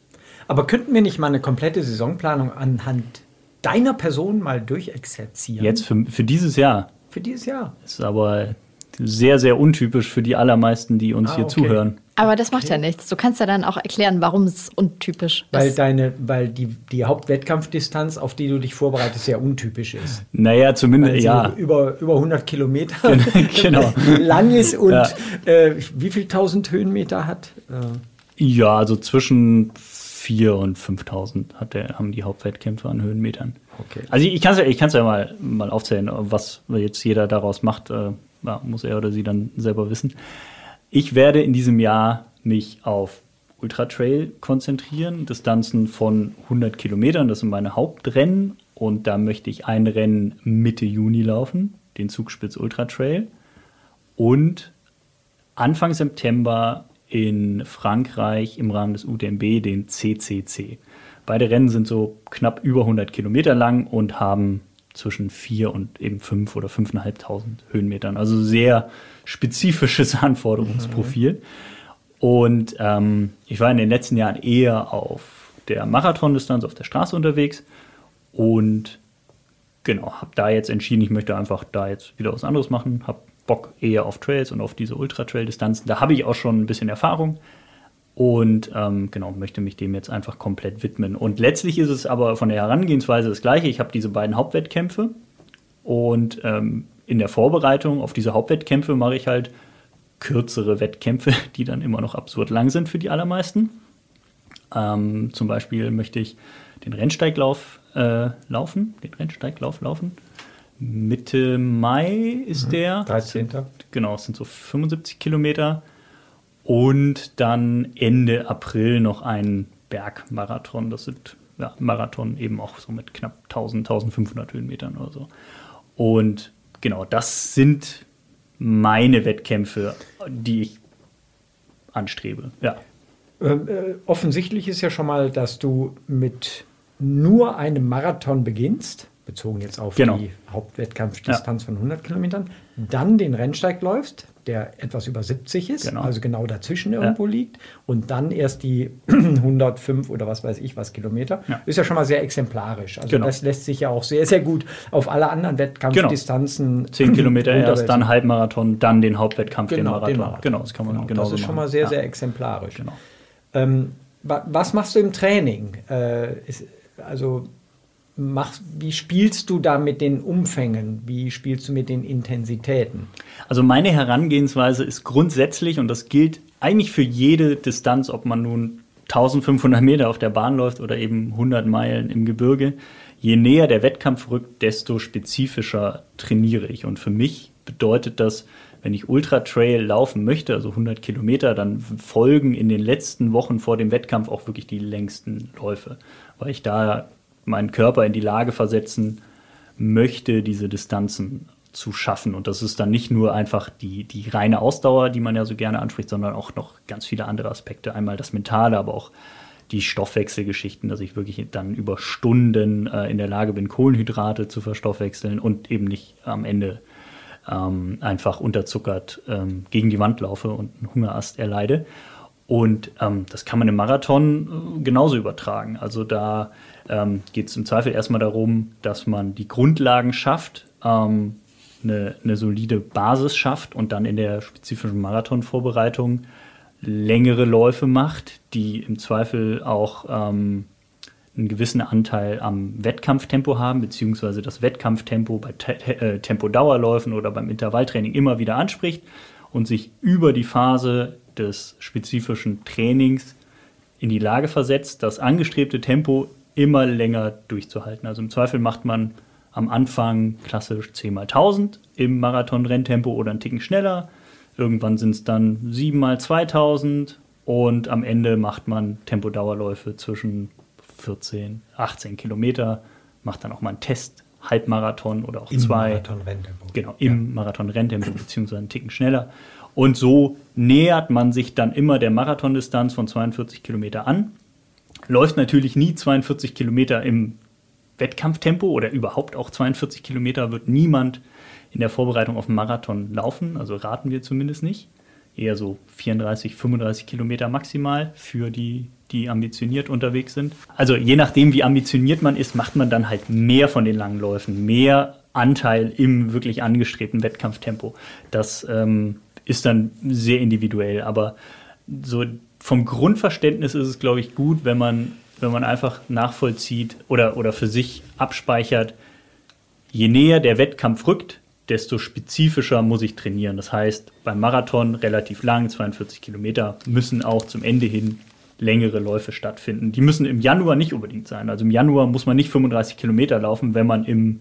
Aber könnten wir nicht mal eine komplette Saisonplanung anhand deiner Person mal durchexerzieren? Jetzt für, für dieses Jahr. Für dieses Jahr. Ist aber sehr, sehr untypisch für die allermeisten, die uns ah, hier okay. zuhören. Aber das macht okay. ja nichts. Du kannst ja dann auch erklären, warum es untypisch weil ist. Deine, weil die, die Hauptwettkampfdistanz, auf die du dich vorbereitest, sehr untypisch ist. Naja, zumindest, ja. Über, über 100 Kilometer [laughs] genau. [laughs] lang ist und ja. äh, wie viel tausend Höhenmeter hat? Äh. Ja, also zwischen 4.000 und 5.000 hat der, haben die Hauptwettkämpfe an Höhenmetern. Okay. Also ich, ich kann es ja, ich ja mal, mal aufzählen, was jetzt jeder daraus macht. Äh, ja, muss er oder sie dann selber wissen. Ich werde in diesem Jahr mich auf Ultra Trail konzentrieren, Distanzen von 100 Kilometern, das sind meine Hauptrennen. Und da möchte ich ein Rennen Mitte Juni laufen, den Zugspitz Ultra Trail. Und Anfang September in Frankreich im Rahmen des UTMB den CCC. Beide Rennen sind so knapp über 100 Kilometer lang und haben zwischen vier und eben fünf oder fünfeinhalbtausend Höhenmetern. Also sehr spezifisches [laughs] Anforderungsprofil. Mhm. Und ähm, ich war in den letzten Jahren eher auf der Marathondistanz auf der Straße unterwegs und genau, habe da jetzt entschieden, ich möchte einfach da jetzt wieder was anderes machen, habe Bock eher auf Trails und auf diese Ultra-Trail-Distanzen. Da habe ich auch schon ein bisschen Erfahrung und ähm, genau möchte mich dem jetzt einfach komplett widmen. Und letztlich ist es aber von der Herangehensweise das Gleiche. Ich habe diese beiden Hauptwettkämpfe und ähm, in der Vorbereitung auf diese Hauptwettkämpfe mache ich halt kürzere Wettkämpfe, [laughs] die dann immer noch absurd lang sind für die allermeisten. Ähm, zum Beispiel möchte ich den Rennsteiglauf äh, laufen, den Rennsteiglauf laufen. Mitte Mai ist mhm. der. 13. Genau, es sind so 75 Kilometer und dann Ende April noch ein Bergmarathon. Das sind ja, Marathon eben auch so mit knapp 1000, 1500 Höhenmetern oder so. Und genau, das sind meine Wettkämpfe, die ich anstrebe. Ja. Ähm, äh, offensichtlich ist ja schon mal, dass du mit nur einem Marathon beginnst, bezogen jetzt auf genau. die Hauptwettkampfdistanz ja. von 100 Kilometern, dann den Rennsteig läufst, der etwas über 70 ist, Genau. also genau dazwischen irgendwo liegt, und dann erst die [clears throat] 105 oder was weiß ich was Kilometer, Ja. ist ja schon mal sehr exemplarisch. Also Genau. das lässt sich ja auch sehr, sehr gut auf alle anderen Wettkampfdistanzen 10 Kilometer [clears throat] erst, dann Halbmarathon, dann den Hauptwettkampf, genau, den Marathon. den Marathon. Genau, das kann man Genau, genauso Das ist schon mal sehr, ja. sehr exemplarisch. Genau. Ähm, wa was machst du im Training? Äh, ist, also machst, wie spielst du da mit den Umfängen? Wie spielst du mit den Intensitäten? Also meine Herangehensweise ist grundsätzlich, und das gilt eigentlich für jede Distanz, ob man nun 1500 Meter auf der Bahn läuft oder eben 100 Meilen im Gebirge, je näher der Wettkampf rückt, desto spezifischer trainiere ich. Und für mich bedeutet das, wenn ich Ultra Trail laufen möchte, also 100 Kilometer, dann folgen in den letzten Wochen vor dem Wettkampf auch wirklich die längsten Läufe, weil ich da meinen Körper in die Lage versetzen möchte, diese Distanzen zu schaffen. Und das ist dann nicht nur einfach die, die reine Ausdauer, die man ja so gerne anspricht, sondern auch noch ganz viele andere Aspekte. Einmal das Mentale, aber auch die Stoffwechselgeschichten, dass ich wirklich dann über Stunden äh, in der Lage bin, Kohlenhydrate zu verstoffwechseln und eben nicht am Ende ähm, einfach unterzuckert ähm, gegen die Wand laufe und einen Hungerast erleide. Und ähm, das kann man im Marathon äh, genauso übertragen. Also da ähm, geht es im Zweifel erstmal darum, dass man die Grundlagen schafft, ähm, eine, eine solide Basis schafft und dann in der spezifischen Marathonvorbereitung längere Läufe macht, die im Zweifel auch ähm, einen gewissen Anteil am Wettkampftempo haben, beziehungsweise das Wettkampftempo bei Te äh, Tempodauerläufen oder beim Intervalltraining immer wieder anspricht und sich über die Phase des spezifischen Trainings in die Lage versetzt, das angestrebte Tempo immer länger durchzuhalten. Also im Zweifel macht man am Anfang klassisch 10 mal 1000 im Marathon-Renntempo oder einen Ticken schneller. Irgendwann sind es dann 7 mal 2000 und am Ende macht man Tempodauerläufe zwischen 14, 18 Kilometer, macht dann auch mal einen Test, Halbmarathon oder auch zwei. Marathon-Renntempo. Genau, im Marathon-Renntempo beziehungsweise einen Ticken schneller. Und so nähert man sich dann immer der Marathondistanz von 42 Kilometer an. Läuft natürlich nie 42 Kilometer im Wettkampftempo oder überhaupt auch 42 Kilometer wird niemand in der Vorbereitung auf einen Marathon laufen. Also raten wir zumindest nicht. Eher so 34, 35 Kilometer maximal für die, die ambitioniert unterwegs sind. Also je nachdem, wie ambitioniert man ist, macht man dann halt mehr von den langen Läufen, mehr Anteil im wirklich angestrebten Wettkampftempo. Das ähm, ist dann sehr individuell, aber so vom Grundverständnis ist es, glaube ich, gut, wenn man, wenn man einfach nachvollzieht oder, oder für sich abspeichert, je näher der Wettkampf rückt, desto spezifischer muss ich trainieren. Das heißt, beim Marathon relativ lang, 42 Kilometer, müssen auch zum Ende hin längere Läufe stattfinden. Die müssen im Januar nicht unbedingt sein. Also im Januar muss man nicht 35 Kilometer laufen, wenn man im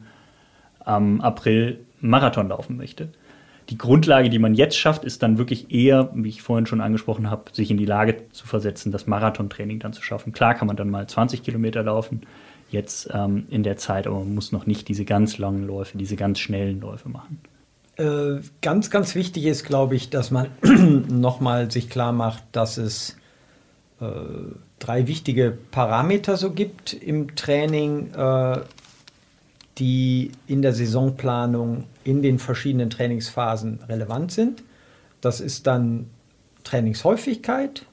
ähm, April Marathon laufen möchte. Die Grundlage, die man jetzt schafft, ist dann wirklich eher, wie ich vorhin schon angesprochen habe, sich in die Lage zu versetzen, das Marathontraining dann zu schaffen. Klar kann man dann mal 20 Kilometer laufen, jetzt ähm, in der Zeit, aber man muss noch nicht diese ganz langen Läufe, diese ganz schnellen Läufe machen. Äh, ganz, ganz wichtig ist, glaube ich, dass man [clears throat] nochmal sich klar macht, dass es äh, drei wichtige Parameter so gibt im Training, äh, die in der Saisonplanung in den verschiedenen Trainingsphasen relevant sind. Das ist dann Trainingshäufigkeit,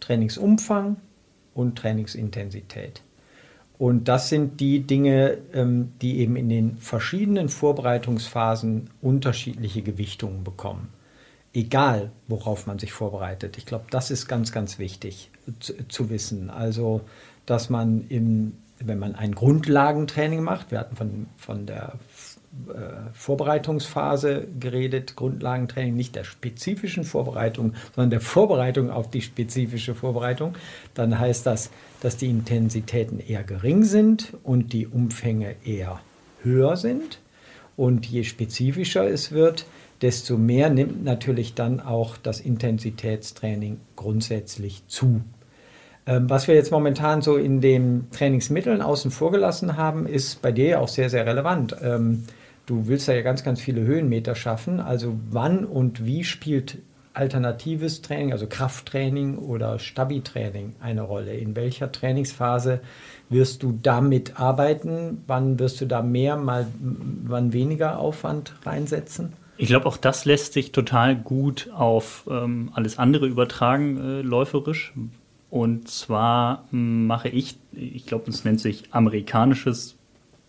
Trainingsumfang und Trainingsintensität. Und das sind die Dinge, ähm, die eben in den verschiedenen Vorbereitungsphasen unterschiedliche Gewichtungen bekommen. Egal, worauf man sich vorbereitet. Ich glaube, das ist ganz, ganz wichtig zu, zu wissen. Also, dass man, im, wenn man ein Grundlagentraining macht, wir hatten von, von der äh, Vorbereitungsphase geredet, Grundlagentraining, nicht der spezifischen Vorbereitung, sondern der Vorbereitung auf die spezifische Vorbereitung, dann heißt das, dass die Intensitäten eher gering sind und die Umfänge eher höher sind. Und je spezifischer es wird, desto mehr nimmt natürlich dann auch das Intensitätstraining grundsätzlich zu. Ähm, was wir jetzt momentan so in den Trainingsmitteln außen vor gelassen haben, ist bei dir auch sehr, sehr relevant. Ähm, du willst ja ganz, ganz viele Höhenmeter schaffen. Also wann und wie spielt alternatives Training, also Krafttraining oder Stabi-Training eine Rolle? In welcher Trainingsphase wirst du damit arbeiten? Wann wirst du da mehr, mal wann weniger Aufwand reinsetzen? Ich glaube, auch das lässt sich total gut auf ähm, alles andere übertragen, äh, läuferisch. Und zwar mache ich, ich glaube, es nennt sich amerikanisches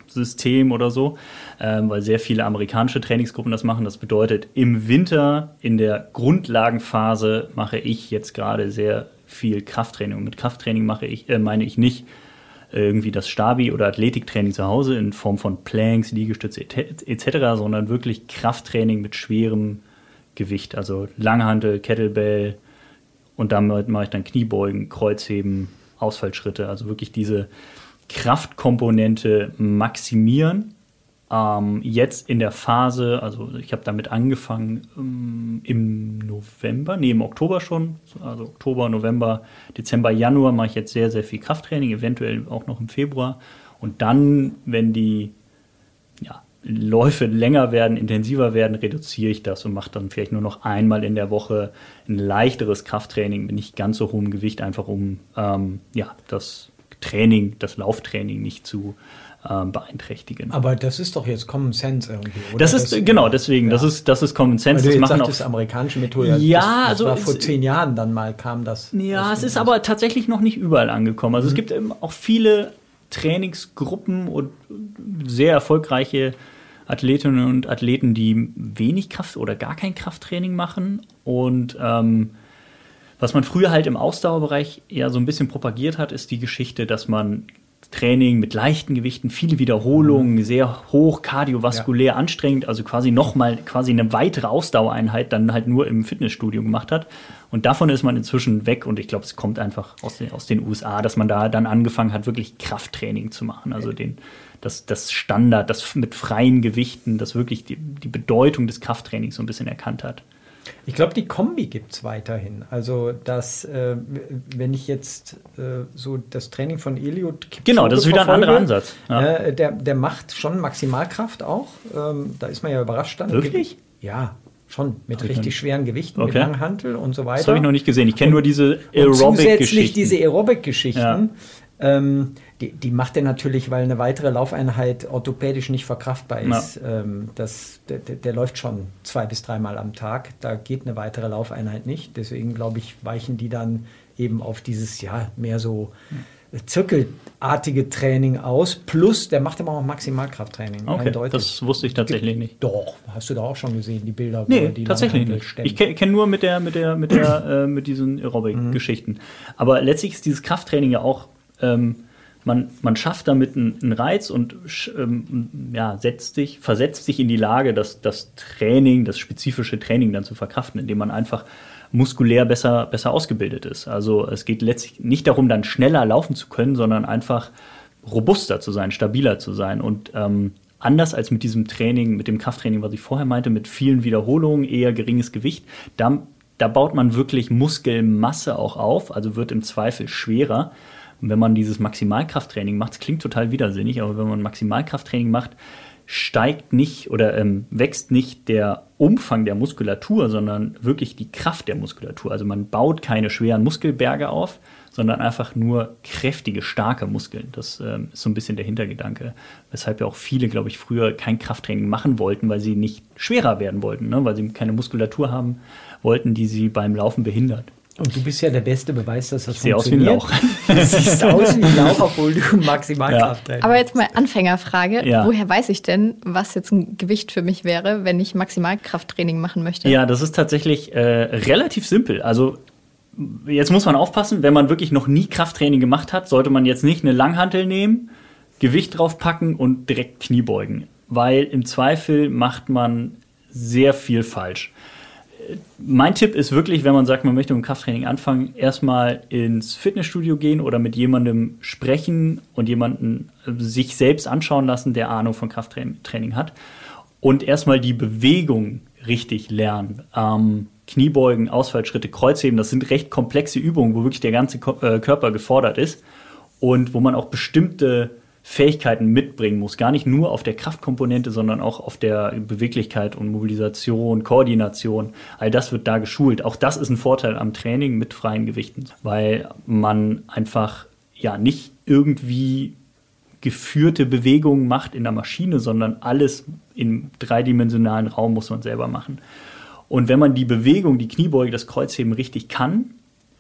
System oder so, ähm, weil sehr viele amerikanische Trainingsgruppen das machen. Das bedeutet, im Winter in der Grundlagenphase mache ich jetzt gerade sehr viel Krafttraining. Und mit Krafttraining mache ich, äh, meine ich nicht irgendwie das Stabi- oder Athletiktraining zu Hause in Form von Planks, Liegestütze etc., sondern wirklich Krafttraining mit schwerem Gewicht, also Langhantel, Kettlebell und damit mache ich dann Kniebeugen, Kreuzheben, Ausfallschritte, also wirklich diese Kraftkomponente maximieren. Ähm, jetzt in der Phase, also ich habe damit angefangen ähm, im November, nee, im Oktober schon, also Oktober, November, Dezember, Januar mache ich jetzt sehr, sehr viel Krafttraining, eventuell auch noch im Februar. Und dann, wenn die Läufe länger werden, intensiver werden, reduziere ich das und mache dann vielleicht nur noch einmal in der Woche ein leichteres Krafttraining mit nicht ganz so hohem Gewicht, einfach um ähm, ja, das Training, das Lauftraining nicht zu ähm, beeinträchtigen. Aber das ist doch jetzt Common Sense irgendwie, oder? Das ist, das, genau, deswegen, ja. das, ist, das ist Common Sense. Das machen auch, amerikanische Methode. Ja, das, das also. War vor zehn Jahren dann mal kam das. Ja, es ist aber tatsächlich noch nicht überall angekommen. Also mhm. es gibt eben auch viele Trainingsgruppen und sehr erfolgreiche Athletinnen und Athleten, die wenig Kraft oder gar kein Krafttraining machen und ähm, was man früher halt im Ausdauerbereich eher so ein bisschen propagiert hat, ist die Geschichte, dass man Training mit leichten Gewichten, viele Wiederholungen, mhm. sehr hoch kardiovaskulär ja. anstrengend, also quasi nochmal quasi eine weitere Ausdauereinheit dann halt nur im Fitnessstudio gemacht hat. Und davon ist man inzwischen weg und ich glaube, es kommt einfach aus den, aus den USA, dass man da dann angefangen hat, wirklich Krafttraining zu machen. Also den, das, das Standard, das mit freien Gewichten, das wirklich die, die Bedeutung des Krafttrainings so ein bisschen erkannt hat. Ich glaube, die Kombi gibt es weiterhin. Also, dass, äh, wenn ich jetzt äh, so das Training von Eliot Kipchoge Genau, das ist wieder verfolge, ein anderer Ansatz. Ja. Äh, der, der macht schon Maximalkraft auch. Ähm, da ist man ja überrascht dann. Wirklich? Ja, schon mit okay. richtig schweren Gewichten, okay. mit Langhantel und so weiter. Das habe ich noch nicht gesehen. Ich kenne nur diese Aerobic-Geschichten. Zusätzlich diese Aerobic-Geschichten. Ja. Ähm, die, die, macht er natürlich, weil eine weitere Laufeinheit orthopädisch nicht verkraftbar ist. Ähm, das, der, der, läuft schon zwei bis dreimal am Tag. Da geht eine weitere Laufeinheit nicht. Deswegen, glaube ich, weichen die dann eben auf dieses, ja, mehr so zirkelartige Training aus. Plus, der macht immer auch Maximalkrafttraining. Okay, das wusste ich tatsächlich nicht. Doch, hast du da auch schon gesehen, die Bilder? Nee, die tatsächlich nicht. Stemmen. Ich kenne nur mit, der, mit, der, mit, der, [coughs] äh, mit diesen Aerobic-Geschichten. Mhm. Aber letztlich ist dieses Krafttraining ja auch ähm, man, man schafft damit einen, einen Reiz und ähm, ja, setzt sich, versetzt sich in die Lage, das, das Training, das spezifische Training dann zu verkraften, indem man einfach muskulär besser, besser ausgebildet ist. Also es geht letztlich nicht darum, dann schneller laufen zu können, sondern einfach robuster zu sein, stabiler zu sein. Und ähm, anders als mit diesem Training, mit dem Krafttraining, was ich vorher meinte, mit vielen Wiederholungen, eher geringes Gewicht, da, da baut man wirklich Muskelmasse auch auf, also wird im Zweifel schwerer. Und wenn man dieses Maximalkrafttraining macht, das klingt total widersinnig, aber wenn man Maximalkrafttraining macht, steigt nicht oder ähm, wächst nicht der Umfang der Muskulatur, sondern wirklich die Kraft der Muskulatur. Also man baut keine schweren Muskelberge auf, sondern einfach nur kräftige, starke Muskeln. Das ähm, ist so ein bisschen der Hintergedanke, weshalb ja auch viele, glaube ich, früher kein Krafttraining machen wollten, weil sie nicht schwerer werden wollten, ne? weil sie keine Muskulatur haben wollten, die sie beim Laufen behindert. Und du bist ja der beste Beweis, dass das ich funktioniert. Aus wie ein Lauch. [laughs] siehst aus wie ein Lauch, obwohl du Maximalkraft ja. hast. Aber jetzt mal Anfängerfrage. Ja. Woher weiß ich denn, was jetzt ein Gewicht für mich wäre, wenn ich Maximalkrafttraining machen möchte? Ja, das ist tatsächlich äh, relativ simpel. Also jetzt muss man aufpassen, wenn man wirklich noch nie Krafttraining gemacht hat, sollte man jetzt nicht eine Langhantel nehmen, Gewicht draufpacken und direkt Kniebeugen. Weil im Zweifel macht man sehr viel falsch mein Tipp ist wirklich, wenn man sagt, man möchte mit dem Krafttraining anfangen, erstmal ins Fitnessstudio gehen oder mit jemandem sprechen und jemanden äh, sich selbst anschauen lassen, der Ahnung von Krafttraining hat und erstmal die Bewegung richtig lernen. Ähm, Kniebeugen, Ausfallschritte, Kreuzheben, das sind recht komplexe Übungen, wo wirklich der ganze äh, Körper gefordert ist und wo man auch bestimmte Fähigkeiten mitbringen muss. Gar nicht nur auf der Kraftkomponente, sondern auch auf der Beweglichkeit und Mobilisation, Koordination. All das wird da geschult. Auch das ist ein Vorteil am Training mit freien Gewichten, weil man einfach ja nicht irgendwie geführte Bewegungen macht in der Maschine, sondern alles im dreidimensionalen Raum muss man selber machen. Und wenn man die Bewegung, die Kniebeuge, das Kreuzheben richtig kann,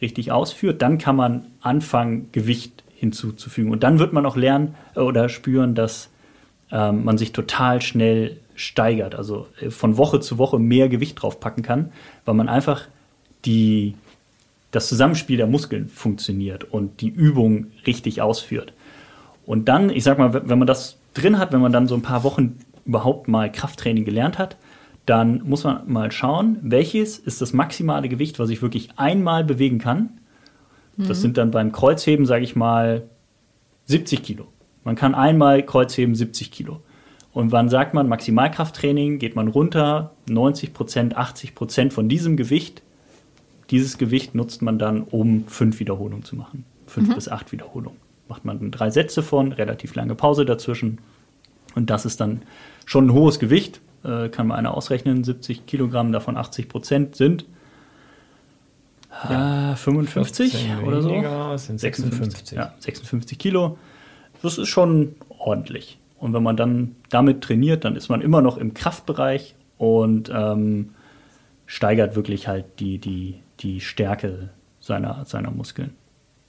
richtig ausführt, dann kann man anfangen, Gewicht hinzuzufügen. Und dann wird man auch lernen äh, oder spüren, dass ähm, man sich total schnell steigert, also äh, von Woche zu Woche mehr Gewicht draufpacken kann, weil man einfach die, das Zusammenspiel der Muskeln funktioniert und die Übung richtig ausführt. Und dann, ich sag mal, wenn man das drin hat, wenn man dann so ein paar Wochen überhaupt mal Krafttraining gelernt hat, dann muss man mal schauen, welches ist das maximale Gewicht, was ich wirklich einmal bewegen kann. Mhm. Das sind dann beim Kreuzheben, sage ich mal, 70 Kilo. Man kann einmal Kreuzheben 70 Kilo. Und wann sagt man Maximalkrafttraining, geht man runter, 90 Prozent, 80 Prozent von diesem Gewicht. Dieses Gewicht nutzt man dann, um fünf Wiederholungen zu machen. Fünf mhm. bis acht Wiederholungen. Macht man drei Sätze von, relativ lange Pause dazwischen. Und das ist dann schon ein hohes Gewicht, äh, kann man einer ausrechnen. 70 Kilogramm, davon 80 Prozent sind ja, 55 oder so. Weniger, sind 56. 56. Ja, 56 Kilo. Das ist schon ordentlich. Und wenn man dann damit trainiert, dann ist man immer noch im Kraftbereich und ähm, steigert wirklich halt die, die, die Stärke seiner, seiner Muskeln.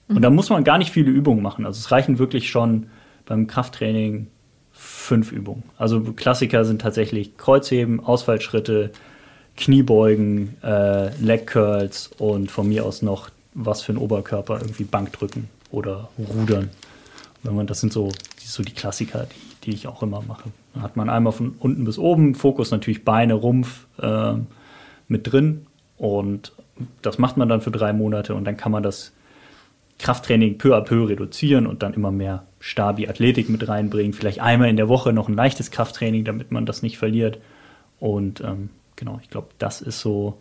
Mhm. Und da muss man gar nicht viele Übungen machen. Also es reichen wirklich schon beim Krafttraining fünf Übungen. Also Klassiker sind tatsächlich Kreuzheben, Ausfallschritte, Kniebeugen, äh, Leg Curls und von mir aus noch was für ein Oberkörper, irgendwie Bankdrücken oder Rudern. Wenn man, das sind so, so die Klassiker, die, die ich auch immer mache. Dann hat man einmal von unten bis oben, Fokus natürlich Beine, Rumpf äh, mit drin und das macht man dann für drei Monate und dann kann man das Krafttraining peu à peu reduzieren und dann immer mehr Stabi, Athletik mit reinbringen. Vielleicht einmal in der Woche noch ein leichtes Krafttraining, damit man das nicht verliert. Und ähm, genau, ich glaube, das ist so.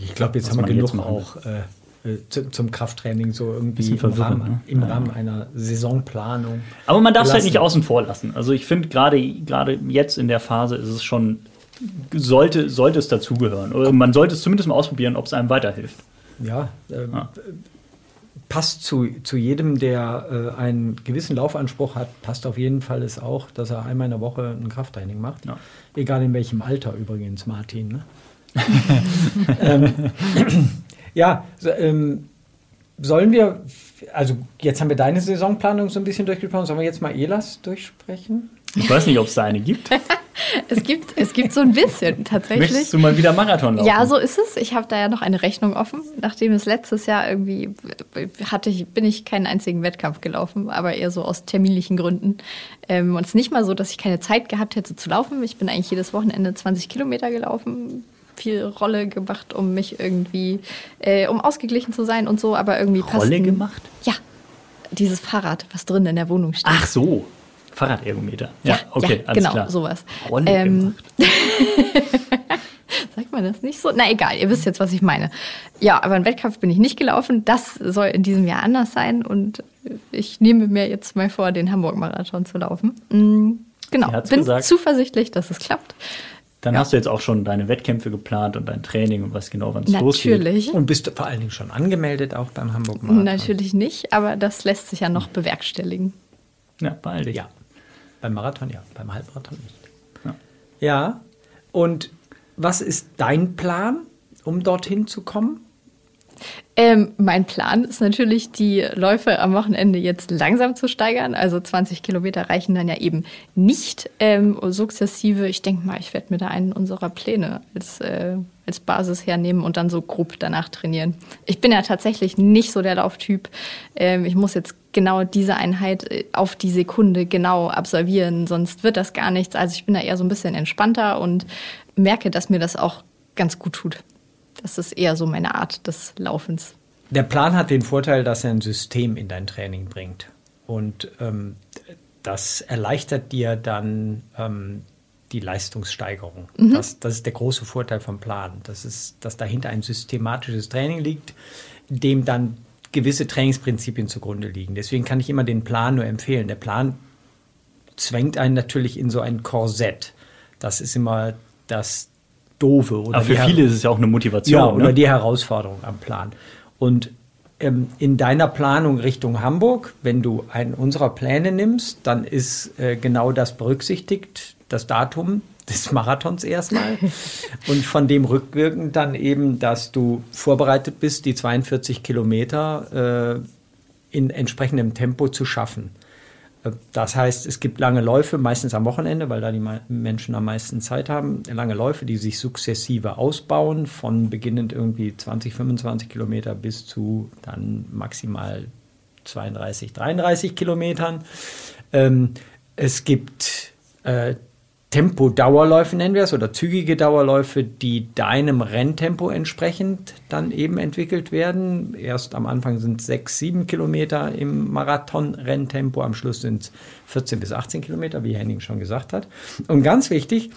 Ich glaube, jetzt haben wir genug auch äh, äh, zu, zum Krafttraining so irgendwie im Rahmen, ne? im ja. Rahmen einer Saisonplanung. Aber man darf es halt nicht außen vor lassen. Also ich finde gerade gerade jetzt in der Phase ist es schon sollte sollte es dazugehören oder man sollte es zumindest mal ausprobieren, ob es einem weiterhilft. Ja, äh, ja. passt zu, zu jedem, der äh, einen gewissen Laufanspruch hat, passt auf jeden Fall es auch, dass er einmal in der Woche ein Krafttraining macht. Ja. Egal in welchem Alter übrigens, Martin. Ne? [laughs] ähm, [clears throat] ja, so, ähm, sollen wir, also jetzt haben wir deine Saisonplanung so ein bisschen durchgesprochen, sollen wir jetzt mal Elas durchsprechen? Ich weiß nicht, ob es da eine gibt. [laughs] es gibt. Es gibt so ein bisschen tatsächlich. Möchtest du mal wieder Marathon laufen? Ja, so ist es. Ich habe da ja noch eine Rechnung offen. Nachdem es letztes Jahr irgendwie hatte ich, bin ich keinen einzigen Wettkampf gelaufen, aber eher so aus terminlichen Gründen. Ähm, und es ist nicht mal so, dass ich keine Zeit gehabt hätte zu laufen. Ich bin eigentlich jedes Wochenende 20 Kilometer gelaufen viel Rolle gemacht, um mich irgendwie, äh, um ausgeglichen zu sein und so, aber irgendwie passt. Rolle gemacht? Ja. Dieses Fahrrad, was drin in der Wohnung steht. Ach so. Fahrradergometer. Ja, ja okay, ja, alles genau, klar. sowas. Rolle ähm, gemacht. [laughs] Sagt man das nicht so? Na egal, ihr wisst jetzt, was ich meine. Ja, aber einen Wettkampf bin ich nicht gelaufen. Das soll in diesem Jahr anders sein und ich nehme mir jetzt mal vor, den Hamburg-Marathon zu laufen. Mhm, genau, bin gesagt. zuversichtlich, dass es klappt. Dann ja. hast du jetzt auch schon deine Wettkämpfe geplant und dein Training und weißt genau, wann es losgeht. Natürlich. Und bist du vor allen Dingen schon angemeldet, auch beim Hamburg Marathon? Natürlich nicht, aber das lässt sich ja noch bewerkstelligen. Ja, dich. Ja. Beim Marathon ja, beim Halbmarathon nicht. Ja. ja. Und was ist dein Plan, um dorthin zu kommen? Ähm, mein Plan ist natürlich, die Läufe am Wochenende jetzt langsam zu steigern. Also 20 Kilometer reichen dann ja eben nicht ähm, sukzessive. Ich denke mal, ich werde mir da einen unserer Pläne als, äh, als Basis hernehmen und dann so grob danach trainieren. Ich bin ja tatsächlich nicht so der Lauftyp. Ähm, ich muss jetzt genau diese Einheit äh, auf die Sekunde genau absolvieren, sonst wird das gar nichts. Also ich bin da eher so ein bisschen entspannter und merke, dass mir das auch ganz gut tut. Das ist eher so meine Art des Laufens. Der Plan hat den Vorteil, dass er ein System in dein Training bringt. Und ähm, das erleichtert dir dann ähm, die Leistungssteigerung. Mhm. Das, das ist der große Vorteil vom Plan. Das ist, dass dahinter ein systematisches Training liegt, dem dann gewisse Trainingsprinzipien zugrunde liegen. Deswegen kann ich immer den Plan nur empfehlen. Der Plan zwängt einen natürlich in so ein Korsett. Das ist immer das Doofe. Oder Aber für viele ist es ja auch eine Motivation. Ja, oder ne? die Herausforderung am Plan. Und ähm, in deiner Planung Richtung Hamburg, wenn du einen unserer Pläne nimmst, dann ist äh, genau das berücksichtigt, das Datum des Marathons erstmal [laughs] und von dem rückwirkend dann eben, dass du vorbereitet bist, die 42 Kilometer äh, in entsprechendem Tempo zu schaffen. Das heißt, es gibt lange Läufe, meistens am Wochenende, weil da die Menschen am meisten Zeit haben. Lange Läufe, die sich sukzessive ausbauen, von beginnend irgendwie 20, 25 Kilometer bis zu dann maximal 32, 33 Kilometern. Ähm, es gibt äh, Tempo-Dauerläufe nennen wir es oder zügige Dauerläufe, die deinem Renntempo entsprechend dann eben entwickelt werden. Erst am Anfang sind es sechs, sieben Kilometer im Marathon-Renntempo, am Schluss sind es 14 bis 18 Kilometer, wie Henning schon gesagt hat. Und ganz wichtig,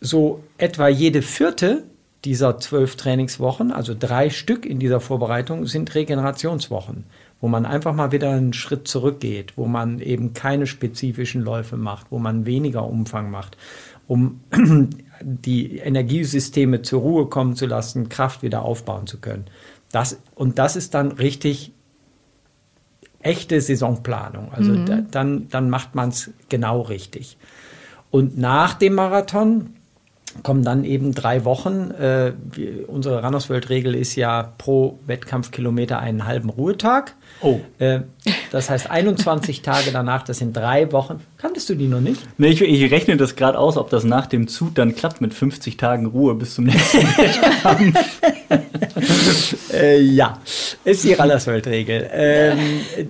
so etwa jede vierte dieser zwölf Trainingswochen, also drei Stück in dieser Vorbereitung, sind Regenerationswochen wo man einfach mal wieder einen Schritt zurückgeht, wo man eben keine spezifischen Läufe macht, wo man weniger Umfang macht, um [clears throat] die Energiesysteme zur Ruhe kommen zu lassen, Kraft wieder aufbauen zu können. Das, und das ist dann richtig echte Saisonplanung. Also mhm. da, dann, dann macht man es genau richtig. Und nach dem Marathon kommen dann eben drei Wochen. Äh, unsere Runners-World-Regel ist ja pro Wettkampfkilometer einen halben Ruhetag. Oh. Äh, das heißt 21 [laughs] Tage danach, das sind drei Wochen. Kanntest du die noch nicht? Nee, ich, ich rechne das gerade aus, ob das nach dem Zug dann klappt mit 50 Tagen Ruhe bis zum nächsten [laughs] Wettkampf. äh, ja, ist die Rallerswelt-Regel. Ähm,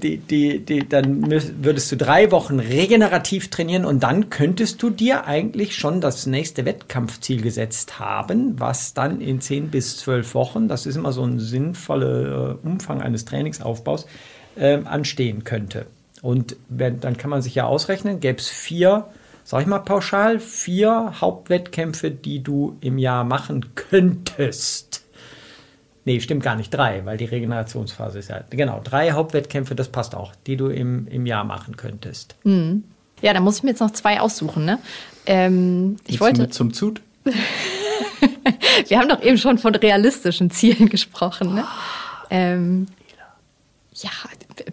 die, die, die, dann würdest du drei Wochen regenerativ trainieren und dann könntest du dir eigentlich schon das nächste Wettkampfziel gesetzt haben, was dann in 10 bis 12 Wochen, das ist immer so ein sinnvoller äh, Umfang eines Trainingsaufbaus, äh, anstehen könnte. Und wenn, dann kann man sich ja ausrechnen, gäbe es vier, sag ich mal pauschal, vier Hauptwettkämpfe, die du im Jahr machen könntest. Nee, stimmt gar nicht, drei, weil die Regenerationsphase ist ja. Genau, drei Hauptwettkämpfe, das passt auch, die du im, im Jahr machen könntest. Mhm. Ja, da muss ich mir jetzt noch zwei aussuchen, ne? Ähm, ich wollte. Mit zum Zut? [laughs] Wir haben doch eben schon von realistischen Zielen gesprochen, ne? Ähm, ja,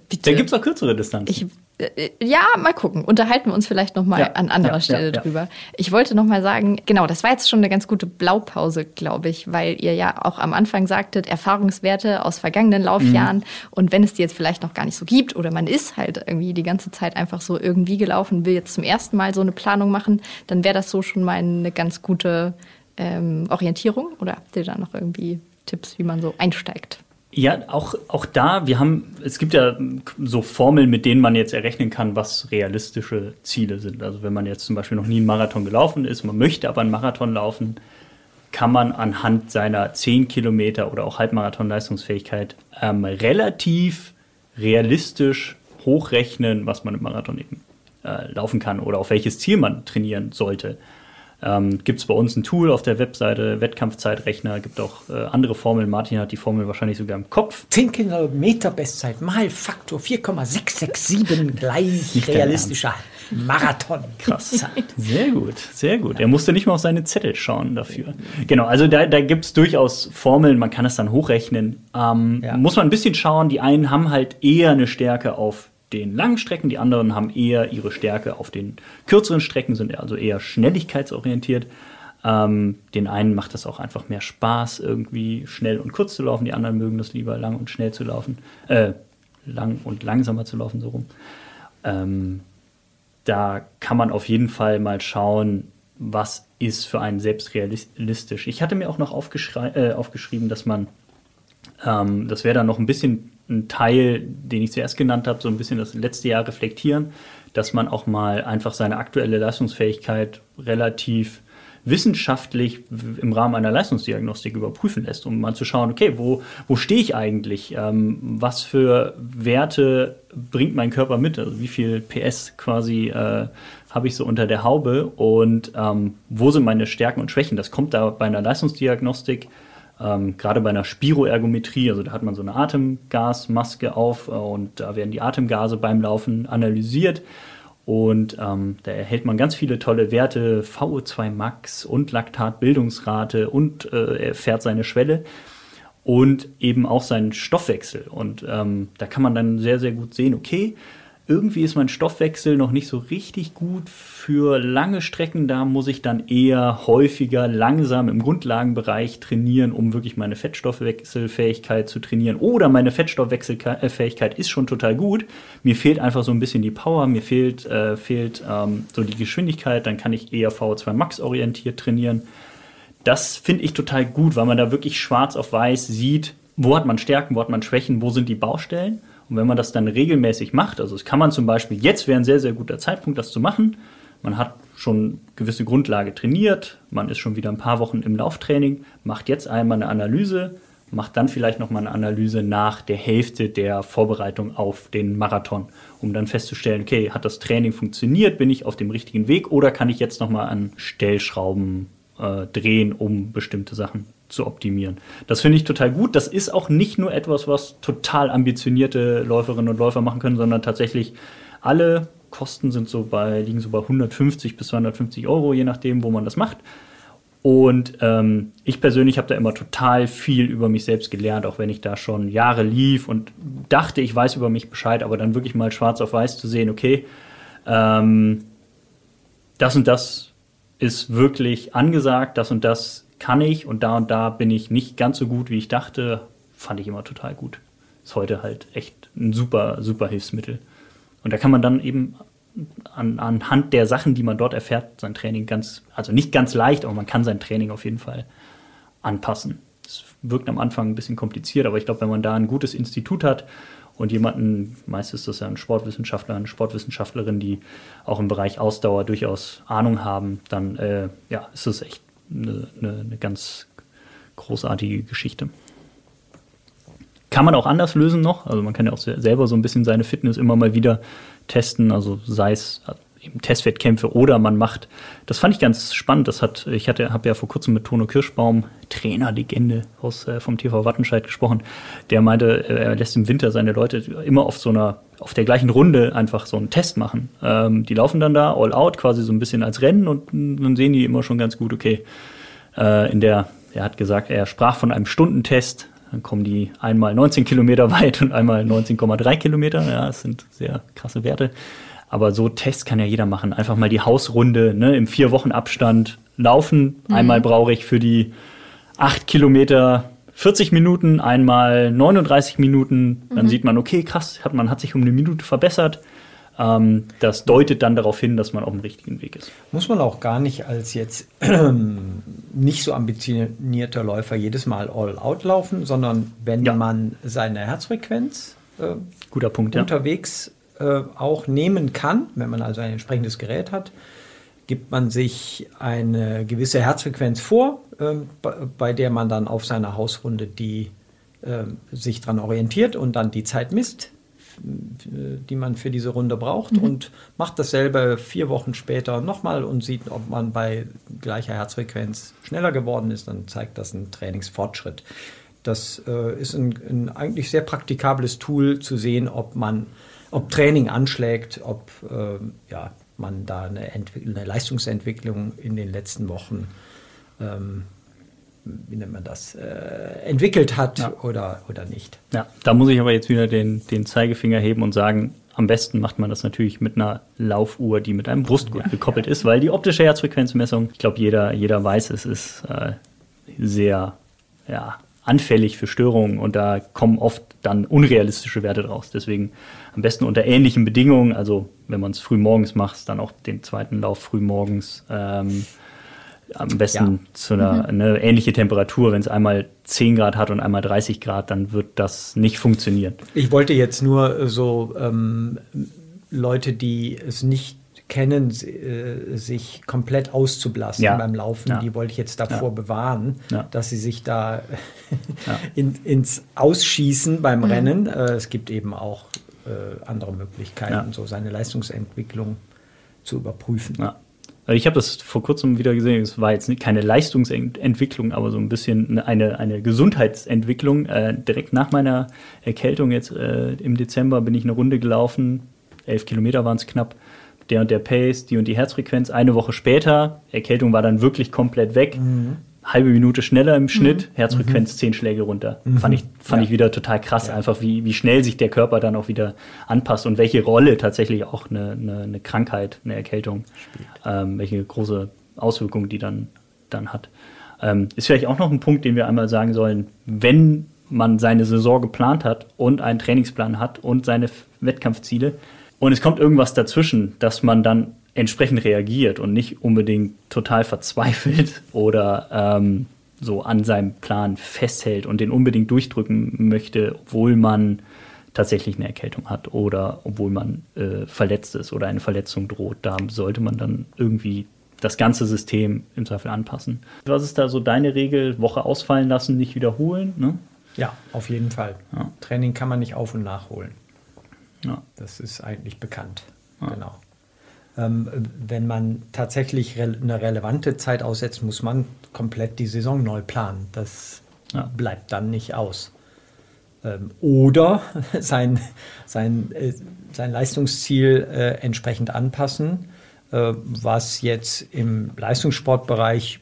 bitte. Da gibt es auch kürzere Distanzen. Ich, äh, ja, mal gucken. Unterhalten wir uns vielleicht noch mal ja, an anderer ja, Stelle ja, drüber. Ich wollte noch mal sagen, genau, das war jetzt schon eine ganz gute Blaupause, glaube ich, weil ihr ja auch am Anfang sagtet, Erfahrungswerte aus vergangenen Laufjahren. Mhm. Und wenn es die jetzt vielleicht noch gar nicht so gibt oder man ist halt irgendwie die ganze Zeit einfach so irgendwie gelaufen, will jetzt zum ersten Mal so eine Planung machen, dann wäre das so schon mal eine ganz gute ähm, Orientierung. Oder habt ihr da noch irgendwie Tipps, wie man so einsteigt? Ja, auch, auch da, wir haben, es gibt ja so Formeln, mit denen man jetzt errechnen kann, was realistische Ziele sind. Also wenn man jetzt zum Beispiel noch nie einen Marathon gelaufen ist, man möchte aber einen Marathon laufen, kann man anhand seiner 10 Kilometer oder auch Halbmarathon-Leistungsfähigkeit ähm, relativ realistisch hochrechnen, was man im Marathon eben äh, laufen kann oder auf welches Ziel man trainieren sollte. Ähm, gibt es bei uns ein Tool auf der Webseite, Wettkampfzeitrechner, gibt auch äh, andere Formeln. Martin hat die Formel wahrscheinlich sogar im Kopf. 10 Kilometer Bestzeit mal Faktor 4,667 gleich realistischer Marathon. Krass. [laughs] Sehr gut, sehr gut. Er musste nicht mal auf seine Zettel schauen dafür. Genau, also da, da gibt es durchaus Formeln, man kann es dann hochrechnen. Ähm, ja. Muss man ein bisschen schauen, die einen haben halt eher eine Stärke auf den langen Strecken, die anderen haben eher ihre Stärke auf den kürzeren Strecken, sind also eher schnelligkeitsorientiert. Ähm, den einen macht das auch einfach mehr Spaß, irgendwie schnell und kurz zu laufen, die anderen mögen das lieber lang und schnell zu laufen, äh, lang und langsamer zu laufen, so rum. Ähm, da kann man auf jeden Fall mal schauen, was ist für einen selbst realistisch. Ich hatte mir auch noch äh, aufgeschrieben, dass man, ähm, das wäre dann noch ein bisschen ein Teil, den ich zuerst genannt habe, so ein bisschen das letzte Jahr reflektieren, dass man auch mal einfach seine aktuelle Leistungsfähigkeit relativ wissenschaftlich im Rahmen einer Leistungsdiagnostik überprüfen lässt, um mal zu schauen, okay, wo, wo stehe ich eigentlich? Ähm, was für Werte bringt mein Körper mit? Also wie viel PS quasi äh, habe ich so unter der Haube und ähm, wo sind meine Stärken und Schwächen? Das kommt da bei einer Leistungsdiagnostik ähm, Gerade bei einer Spiroergometrie, also da hat man so eine Atemgasmaske auf äh, und da werden die Atemgase beim Laufen analysiert. Und ähm, da erhält man ganz viele tolle Werte, VO2 Max und Laktatbildungsrate und äh, er seine Schwelle. und eben auch seinen Stoffwechsel. Und ähm, da kann man dann sehr, sehr gut sehen, okay, irgendwie ist mein Stoffwechsel noch nicht so richtig gut für lange Strecken. Da muss ich dann eher häufiger langsam im Grundlagenbereich trainieren, um wirklich meine Fettstoffwechselfähigkeit zu trainieren. Oder meine Fettstoffwechselfähigkeit ist schon total gut. Mir fehlt einfach so ein bisschen die Power, mir fehlt, äh, fehlt ähm, so die Geschwindigkeit. Dann kann ich eher VO2 Max orientiert trainieren. Das finde ich total gut, weil man da wirklich schwarz auf weiß sieht, wo hat man Stärken, wo hat man Schwächen, wo sind die Baustellen. Und wenn man das dann regelmäßig macht, also das kann man zum Beispiel, jetzt wäre ein sehr, sehr guter Zeitpunkt, das zu machen. Man hat schon gewisse Grundlage trainiert, man ist schon wieder ein paar Wochen im Lauftraining, macht jetzt einmal eine Analyse, macht dann vielleicht nochmal eine Analyse nach der Hälfte der Vorbereitung auf den Marathon, um dann festzustellen, okay, hat das Training funktioniert, bin ich auf dem richtigen Weg oder kann ich jetzt nochmal an Stellschrauben äh, drehen, um bestimmte Sachen zu optimieren. Das finde ich total gut. Das ist auch nicht nur etwas, was total ambitionierte Läuferinnen und Läufer machen können, sondern tatsächlich alle Kosten sind so bei, liegen so bei 150 bis 250 Euro, je nachdem, wo man das macht. Und ähm, ich persönlich habe da immer total viel über mich selbst gelernt, auch wenn ich da schon Jahre lief und dachte, ich weiß über mich Bescheid, aber dann wirklich mal schwarz auf weiß zu sehen, okay, ähm, das und das ist wirklich angesagt, das und das kann ich und da und da bin ich nicht ganz so gut, wie ich dachte, fand ich immer total gut. Ist heute halt echt ein super, super Hilfsmittel. Und da kann man dann eben an, anhand der Sachen, die man dort erfährt, sein Training ganz, also nicht ganz leicht, aber man kann sein Training auf jeden Fall anpassen. Es wirkt am Anfang ein bisschen kompliziert, aber ich glaube, wenn man da ein gutes Institut hat und jemanden, meist ist das ja ein Sportwissenschaftler, eine Sportwissenschaftlerin, die auch im Bereich Ausdauer durchaus Ahnung haben, dann äh, ja, ist es echt eine, eine, eine ganz großartige Geschichte. Kann man auch anders lösen noch. Also man kann ja auch selber so ein bisschen seine Fitness immer mal wieder testen. Also sei es eben Testwettkämpfe oder man macht. Das fand ich ganz spannend. Das hat, ich habe ja vor kurzem mit Tono Kirschbaum, Trainerlegende aus äh, vom TV Wattenscheid gesprochen. Der meinte, er lässt im Winter seine Leute immer auf so einer, auf der gleichen Runde einfach so einen Test machen. Ähm, die laufen dann da all out, quasi so ein bisschen als Rennen und dann sehen die immer schon ganz gut, okay. Äh, in der, er hat gesagt, er sprach von einem Stundentest. Dann kommen die einmal 19 Kilometer [laughs] weit und einmal 19,3 Kilometer. Ja, das sind sehr krasse Werte. Aber so Tests kann ja jeder machen. Einfach mal die Hausrunde ne, im vier Wochen Abstand laufen. Mhm. Einmal brauche ich für die acht Kilometer 40 Minuten, einmal 39 Minuten. Dann mhm. sieht man, okay, krass, hat, man hat sich um eine Minute verbessert. Ähm, das deutet dann darauf hin, dass man auf dem richtigen Weg ist. Muss man auch gar nicht als jetzt [clears throat] nicht so ambitionierter Läufer jedes Mal all out laufen, sondern wenn ja. man seine Herzfrequenz äh, Guter Punkt, unterwegs äh, auch nehmen kann, wenn man also ein entsprechendes Gerät hat, gibt man sich eine gewisse Herzfrequenz vor, äh, bei, bei, der man dann auf seiner Hausrunde die äh, sich dran orientiert und dann die Zeit misst, die man für diese Runde braucht mhm. und macht dasselbe vier Wochen später nochmal und sieht, ob man bei gleicher Herzfrequenz schneller geworden ist, dann zeigt das einen Trainingsfortschritt. Das äh, ist ein, ein, eigentlich sehr praktikables Tool zu sehen, ob man ob Training anschlägt, ob äh, ja, man da eine, eine, Leistungsentwicklung in den letzten Wochen, ähm, wie nennt man das, äh, entwickelt hat ja. oder, oder nicht. Ja, da muss ich aber jetzt wieder den, den Zeigefinger heben und sagen, am besten macht man das natürlich mit einer Laufuhr, die mit einem Brustgurt ja, gekoppelt ja. ist, weil die optische Herzfrequenzmessung, ich glaube, jeder, jeder weiß, es ist äh, sehr ja, anfällig für Störungen und da kommen oft dann unrealistische Werte draus. Deswegen am besten unter ähnlichen Bedingungen, also wenn man es früh morgens macht, dann auch den zweiten Lauf früh morgens. Ähm, am besten ja. zu einer mhm. eine ähnliche Temperatur. Wenn es einmal 10 Grad hat und einmal 30 Grad, dann wird das nicht funktionieren. Ich wollte jetzt nur so ähm, Leute, die es nicht kennen, äh, sich komplett auszublasen ja. beim Laufen. Ja. Die wollte ich jetzt davor ja. bewahren, dass sie sich da [laughs] in, ins Ausschießen beim mhm. Rennen. Äh, es gibt eben auch äh, andere Möglichkeiten, so seine Leistungsentwicklung zu überprüfen. Also ich habe das vor kurzem wieder gesehen. Es war jetzt keine Leistungsentwicklung, aber so ein bisschen eine, eine Gesundheitsentwicklung. Äh, direkt nach meiner Erkältung jetzt äh, im Dezember bin ich eine Runde gelaufen. Elf Kilometer waren es knapp der und der Pace, die und die Herzfrequenz. Eine Woche später, Erkältung war dann wirklich komplett weg, mhm. halbe Minute schneller im Schnitt, mhm. Herzfrequenz mhm. zehn Schläge runter. Mhm. Fand, ich, fand ja. ich wieder total krass, ja. einfach wie, wie schnell sich der Körper dann auch wieder anpasst und welche Rolle tatsächlich auch eine, eine, eine Krankheit, eine Erkältung, ähm, welche große Auswirkungen die dann, dann hat. Ähm, ist vielleicht auch noch ein Punkt, den wir einmal sagen sollen, wenn man seine Saison geplant hat und einen Trainingsplan hat und seine Wettkampfziele und es kommt irgendwas dazwischen, dass man dann entsprechend reagiert und nicht unbedingt total verzweifelt [laughs] oder ähm, so an seinem Plan festhält und den unbedingt durchdrücken möchte, obwohl man tatsächlich eine Erkältung hat oder obwohl man äh, verletzt ist oder eine Verletzung droht. Da sollte man dann irgendwie das ganze System im Zweifel anpassen. Was ist da so deine Regel? Woche ausfallen lassen, nicht wiederholen? Ne? Ja, auf jeden Fall. Ja. Training kann man nicht auf- und nachholen. Ja. Das ist eigentlich bekannt. Ja. Genau. Ähm, wenn man tatsächlich re eine relevante Zeit aussetzt, muss man komplett die Saison neu planen. Das ja. bleibt dann nicht aus. Ähm, oder [laughs] sein, sein, äh, sein Leistungsziel äh, entsprechend anpassen, äh, was jetzt im Leistungssportbereich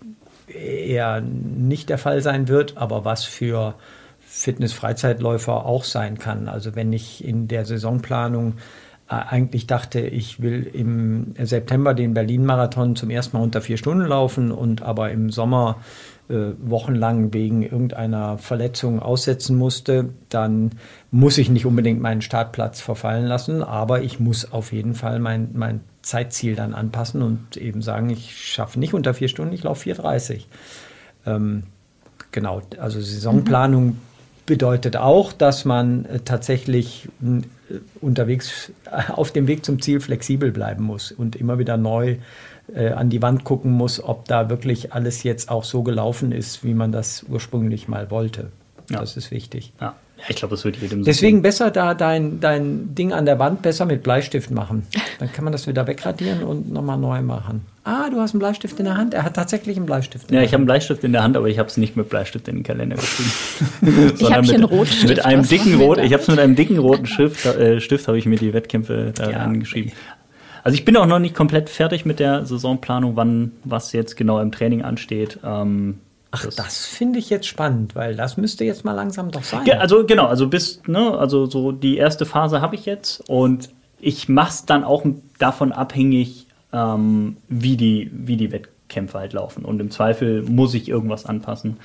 eher nicht der Fall sein wird, aber was für Fitness-Freizeitläufer auch sein kann. Also wenn ich in der Saisonplanung äh, eigentlich dachte, ich will im September den Berlin-Marathon zum ersten Mal unter vier Stunden laufen und aber im Sommer äh, wochenlang wegen irgendeiner Verletzung aussetzen musste, dann muss ich nicht unbedingt meinen Startplatz verfallen lassen, aber ich muss auf jeden Fall mein, mein Zeitziel dann anpassen und eben sagen, ich schaffe nicht unter vier Stunden, ich laufe 4,30. Ähm, genau, also Saisonplanung mhm. Bedeutet auch, dass man äh, tatsächlich unterwegs [laughs] auf dem Weg zum Ziel flexibel bleiben muss und immer wieder neu äh, an die Wand gucken muss, ob da wirklich alles jetzt auch so gelaufen ist, wie man das ursprünglich mal wollte. Ja. Das ist wichtig. Ja. Ja, ich glaube, das wird jedem so Deswegen besser da dein, dein Ding an der Wand besser mit Bleistift machen. Dann kann man das wieder wegradieren und nochmal neu machen. Ah, du hast einen Bleistift in der Hand. Er hat tatsächlich einen Bleistift. ja, ich habe einen Bleistift in der Hand, aber ich habe es nicht mit Bleistift in den Kalender geschrieben. [laughs] ich habe hier einen Rotstift. Mit einem dicken Rot, ich habe es mit einem dicken roten Stift, äh, Stift habe ich mir die Wettkämpfe da ja. angeschrieben. Also ich bin auch noch nicht komplett fertig mit der Saisonplanung, wann was jetzt genau im Training ansteht. Ähm, Ach, das, das finde ich jetzt spannend, weil das müsste jetzt mal langsam doch sein. Ja, also genau, also bis, ne, also so die erste Phase habe ich jetzt und ich mache es dann auch davon abhängig, ähm, wie, die, wie die Wettkämpfe halt laufen. Und im Zweifel muss ich irgendwas anpassen.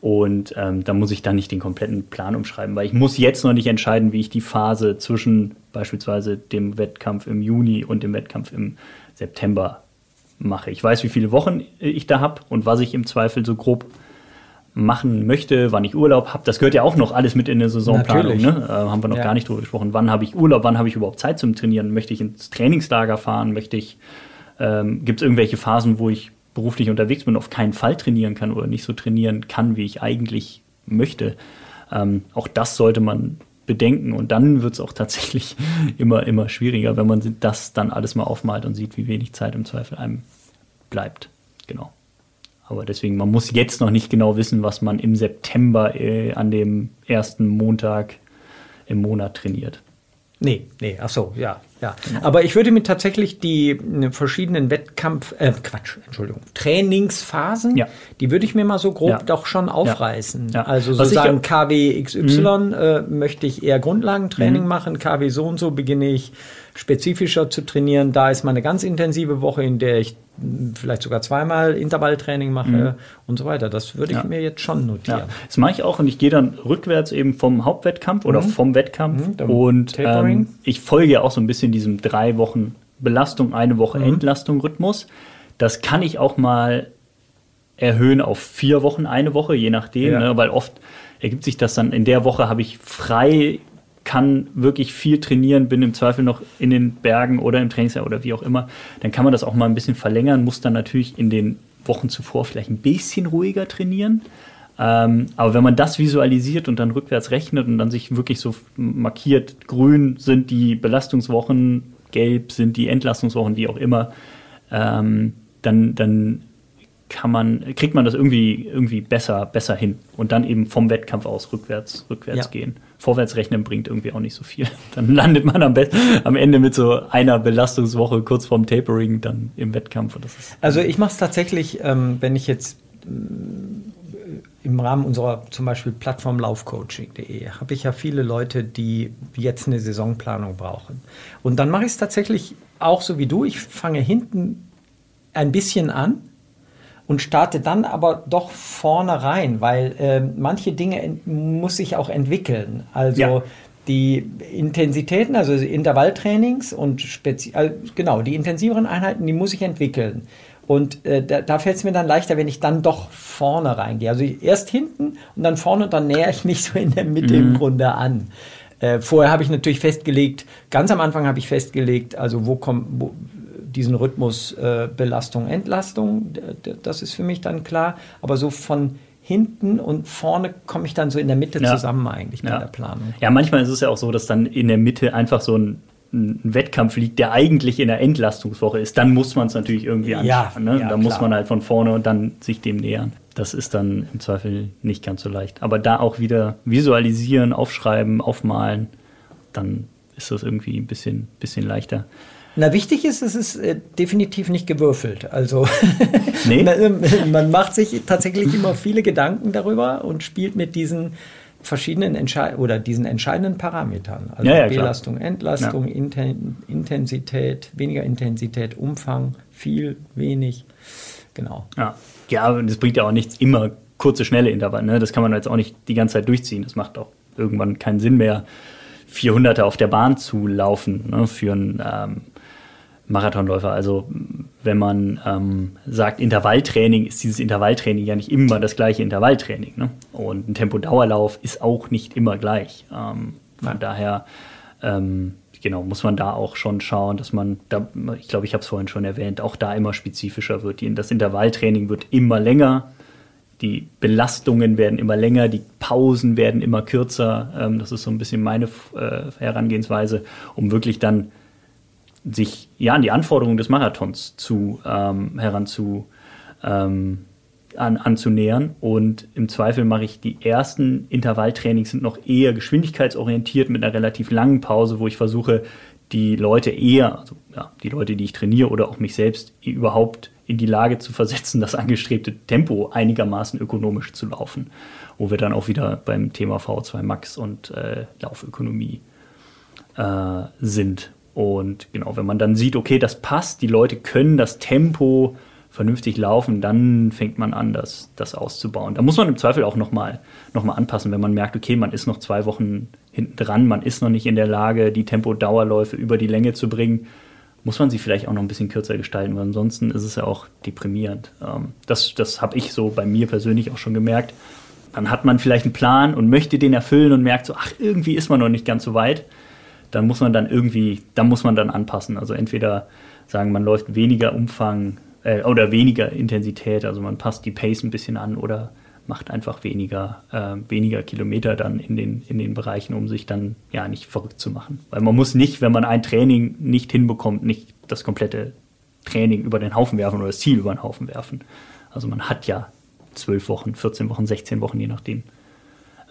Und ähm, da muss ich dann nicht den kompletten Plan umschreiben, weil ich muss jetzt noch nicht entscheiden, wie ich die Phase zwischen beispielsweise dem Wettkampf im Juni und dem Wettkampf im September mache. Ich weiß, wie viele Wochen ich da habe und was ich im Zweifel so grob machen möchte, wann ich Urlaub habe. Das gehört ja auch noch alles mit in der Saisonplanung. Ne? Äh, haben wir noch ja. gar nicht drüber gesprochen. Wann habe ich Urlaub? Wann habe ich überhaupt Zeit zum Trainieren? Möchte ich ins Trainingslager fahren? Möchte ich, ähm, gibt es irgendwelche Phasen, wo ich beruflich unterwegs bin und auf keinen Fall trainieren kann oder nicht so trainieren kann, wie ich eigentlich möchte? Ähm, auch das sollte man bedenken und dann wird es auch tatsächlich [laughs] immer, immer schwieriger, wenn man das dann alles mal aufmalt und sieht, wie wenig Zeit im Zweifel einem bleibt. Genau. Aber deswegen, man muss jetzt noch nicht genau wissen, was man im September äh, an dem ersten Montag im Monat trainiert. Nee, nee, ach so, ja, ja. Aber ich würde mir tatsächlich die äh, verschiedenen Wettkampf, äh, Quatsch, Entschuldigung, Trainingsphasen, ja. die würde ich mir mal so grob ja. doch schon aufreißen. Ja. Also sozusagen KW XY mhm. äh, möchte ich eher Grundlagentraining mhm. machen, KW so und so beginne ich spezifischer zu trainieren. Da ist mal eine ganz intensive Woche, in der ich vielleicht sogar zweimal Intervalltraining mache mhm. und so weiter. Das würde ich ja. mir jetzt schon notieren. Ja. Das mache ich auch und ich gehe dann rückwärts eben vom Hauptwettkampf oder mhm. vom Wettkampf mhm, und ähm, ich folge ja auch so ein bisschen diesem drei Wochen Belastung, eine Woche mhm. Entlastung Rhythmus. Das kann ich auch mal erhöhen auf vier Wochen, eine Woche, je nachdem, ja. ne, weil oft ergibt sich das dann, in der Woche habe ich frei kann wirklich viel trainieren, bin im Zweifel noch in den Bergen oder im Trainingsjahr oder wie auch immer, dann kann man das auch mal ein bisschen verlängern, muss dann natürlich in den Wochen zuvor vielleicht ein bisschen ruhiger trainieren. Ähm, aber wenn man das visualisiert und dann rückwärts rechnet und dann sich wirklich so markiert, grün sind die Belastungswochen, gelb sind die Entlastungswochen, wie auch immer, ähm, dann, dann kann man, kriegt man das irgendwie, irgendwie besser, besser hin und dann eben vom Wettkampf aus rückwärts, rückwärts ja. gehen. Vorwärts rechnen bringt irgendwie auch nicht so viel. [laughs] Dann landet man am, am Ende mit so einer Belastungswoche kurz vorm Tapering dann im Wettkampf. also ich mache es tatsächlich, ähm, wenn ich jetzt im Rahmen unserer zum Beispiel Plattform laufcoaching.de habe ich ja viele Leute, die jetzt eine Saisonplanung brauchen. Und dann mache ich es tatsächlich auch so wie du. Ich fange hinten ein bisschen an und starte dann aber doch vorne rein, weil äh, manche Dinge muss ich auch entwickeln. Also ja. die Intensitäten, also Intervalltrainings und speziell, genau, die intensiveren Einheiten, die muss ich entwickeln. Und äh, da, da fällt es mir dann leichter, wenn ich dann doch vorne reingehe. Also erst hinten und dann vorne und dann näher ich mich so in der Mitte mhm. im Grunde an. Äh, vorher habe ich natürlich festgelegt, ganz am Anfang habe ich festgelegt, also wo kommt wo, diesen Rhythmus äh, Belastung, Entlastung, das ist für mich dann klar. Aber so von hinten und vorne komme ich dann so in der Mitte ja. zusammen eigentlich bei ja. der Planung. Ja, manchmal ist es ja auch so, dass dann in der Mitte einfach so ein ein Wettkampf liegt, der eigentlich in der Entlastungswoche ist, dann muss man es natürlich irgendwie anschaffen. Ja, ne? ja, da muss man halt von vorne und dann sich dem nähern. Das ist dann im Zweifel nicht ganz so leicht. Aber da auch wieder visualisieren, aufschreiben, aufmalen, dann ist das irgendwie ein bisschen, bisschen leichter. Na, wichtig ist, es ist äh, definitiv nicht gewürfelt. Also [laughs] nee? man macht sich tatsächlich immer viele Gedanken darüber und spielt mit diesen verschiedenen Entschei oder diesen entscheidenden Parametern. Also ja, ja, Belastung, klar. Entlastung, ja. Inten Intensität, weniger Intensität, Umfang, viel, wenig. Genau. Ja, ja und das bringt ja auch nichts, immer kurze, schnelle Intervalle. Ne? Das kann man jetzt auch nicht die ganze Zeit durchziehen. Das macht auch irgendwann keinen Sinn mehr, 400er auf der Bahn zu laufen ne? für einen ähm, Marathonläufer. Also wenn man ähm, sagt Intervalltraining, ist dieses Intervalltraining ja nicht immer das gleiche Intervalltraining. Ne? Und ein Tempodauerlauf ist auch nicht immer gleich. Ähm, von ja. daher ähm, genau, muss man da auch schon schauen, dass man, da, ich glaube, ich habe es vorhin schon erwähnt, auch da immer spezifischer wird. Das Intervalltraining wird immer länger, die Belastungen werden immer länger, die Pausen werden immer kürzer. Ähm, das ist so ein bisschen meine äh, Herangehensweise, um wirklich dann sich ja an die Anforderungen des Marathons zu ähm, heranzu ähm, an, anzunähern. Und im Zweifel mache ich die ersten Intervalltrainings sind noch eher geschwindigkeitsorientiert mit einer relativ langen Pause, wo ich versuche, die Leute eher, also ja, die Leute, die ich trainiere oder auch mich selbst überhaupt in die Lage zu versetzen, das angestrebte Tempo einigermaßen ökonomisch zu laufen, wo wir dann auch wieder beim Thema V2 Max und äh, Laufökonomie äh, sind. Und genau, wenn man dann sieht, okay, das passt, die Leute können das Tempo vernünftig laufen, dann fängt man an, das, das auszubauen. Da muss man im Zweifel auch nochmal noch mal anpassen, wenn man merkt, okay, man ist noch zwei Wochen hinten dran, man ist noch nicht in der Lage, die Tempo-Dauerläufe über die Länge zu bringen, muss man sie vielleicht auch noch ein bisschen kürzer gestalten, weil ansonsten ist es ja auch deprimierend. Ähm, das das habe ich so bei mir persönlich auch schon gemerkt. Dann hat man vielleicht einen Plan und möchte den erfüllen und merkt so, ach, irgendwie ist man noch nicht ganz so weit dann muss man dann irgendwie, da muss man dann anpassen. Also entweder sagen, man läuft weniger Umfang äh, oder weniger Intensität, also man passt die Pace ein bisschen an oder macht einfach weniger, äh, weniger Kilometer dann in den, in den Bereichen, um sich dann ja nicht verrückt zu machen. Weil man muss nicht, wenn man ein Training nicht hinbekommt, nicht das komplette Training über den Haufen werfen oder das Ziel über den Haufen werfen. Also man hat ja zwölf Wochen, 14 Wochen, 16 Wochen, je nachdem,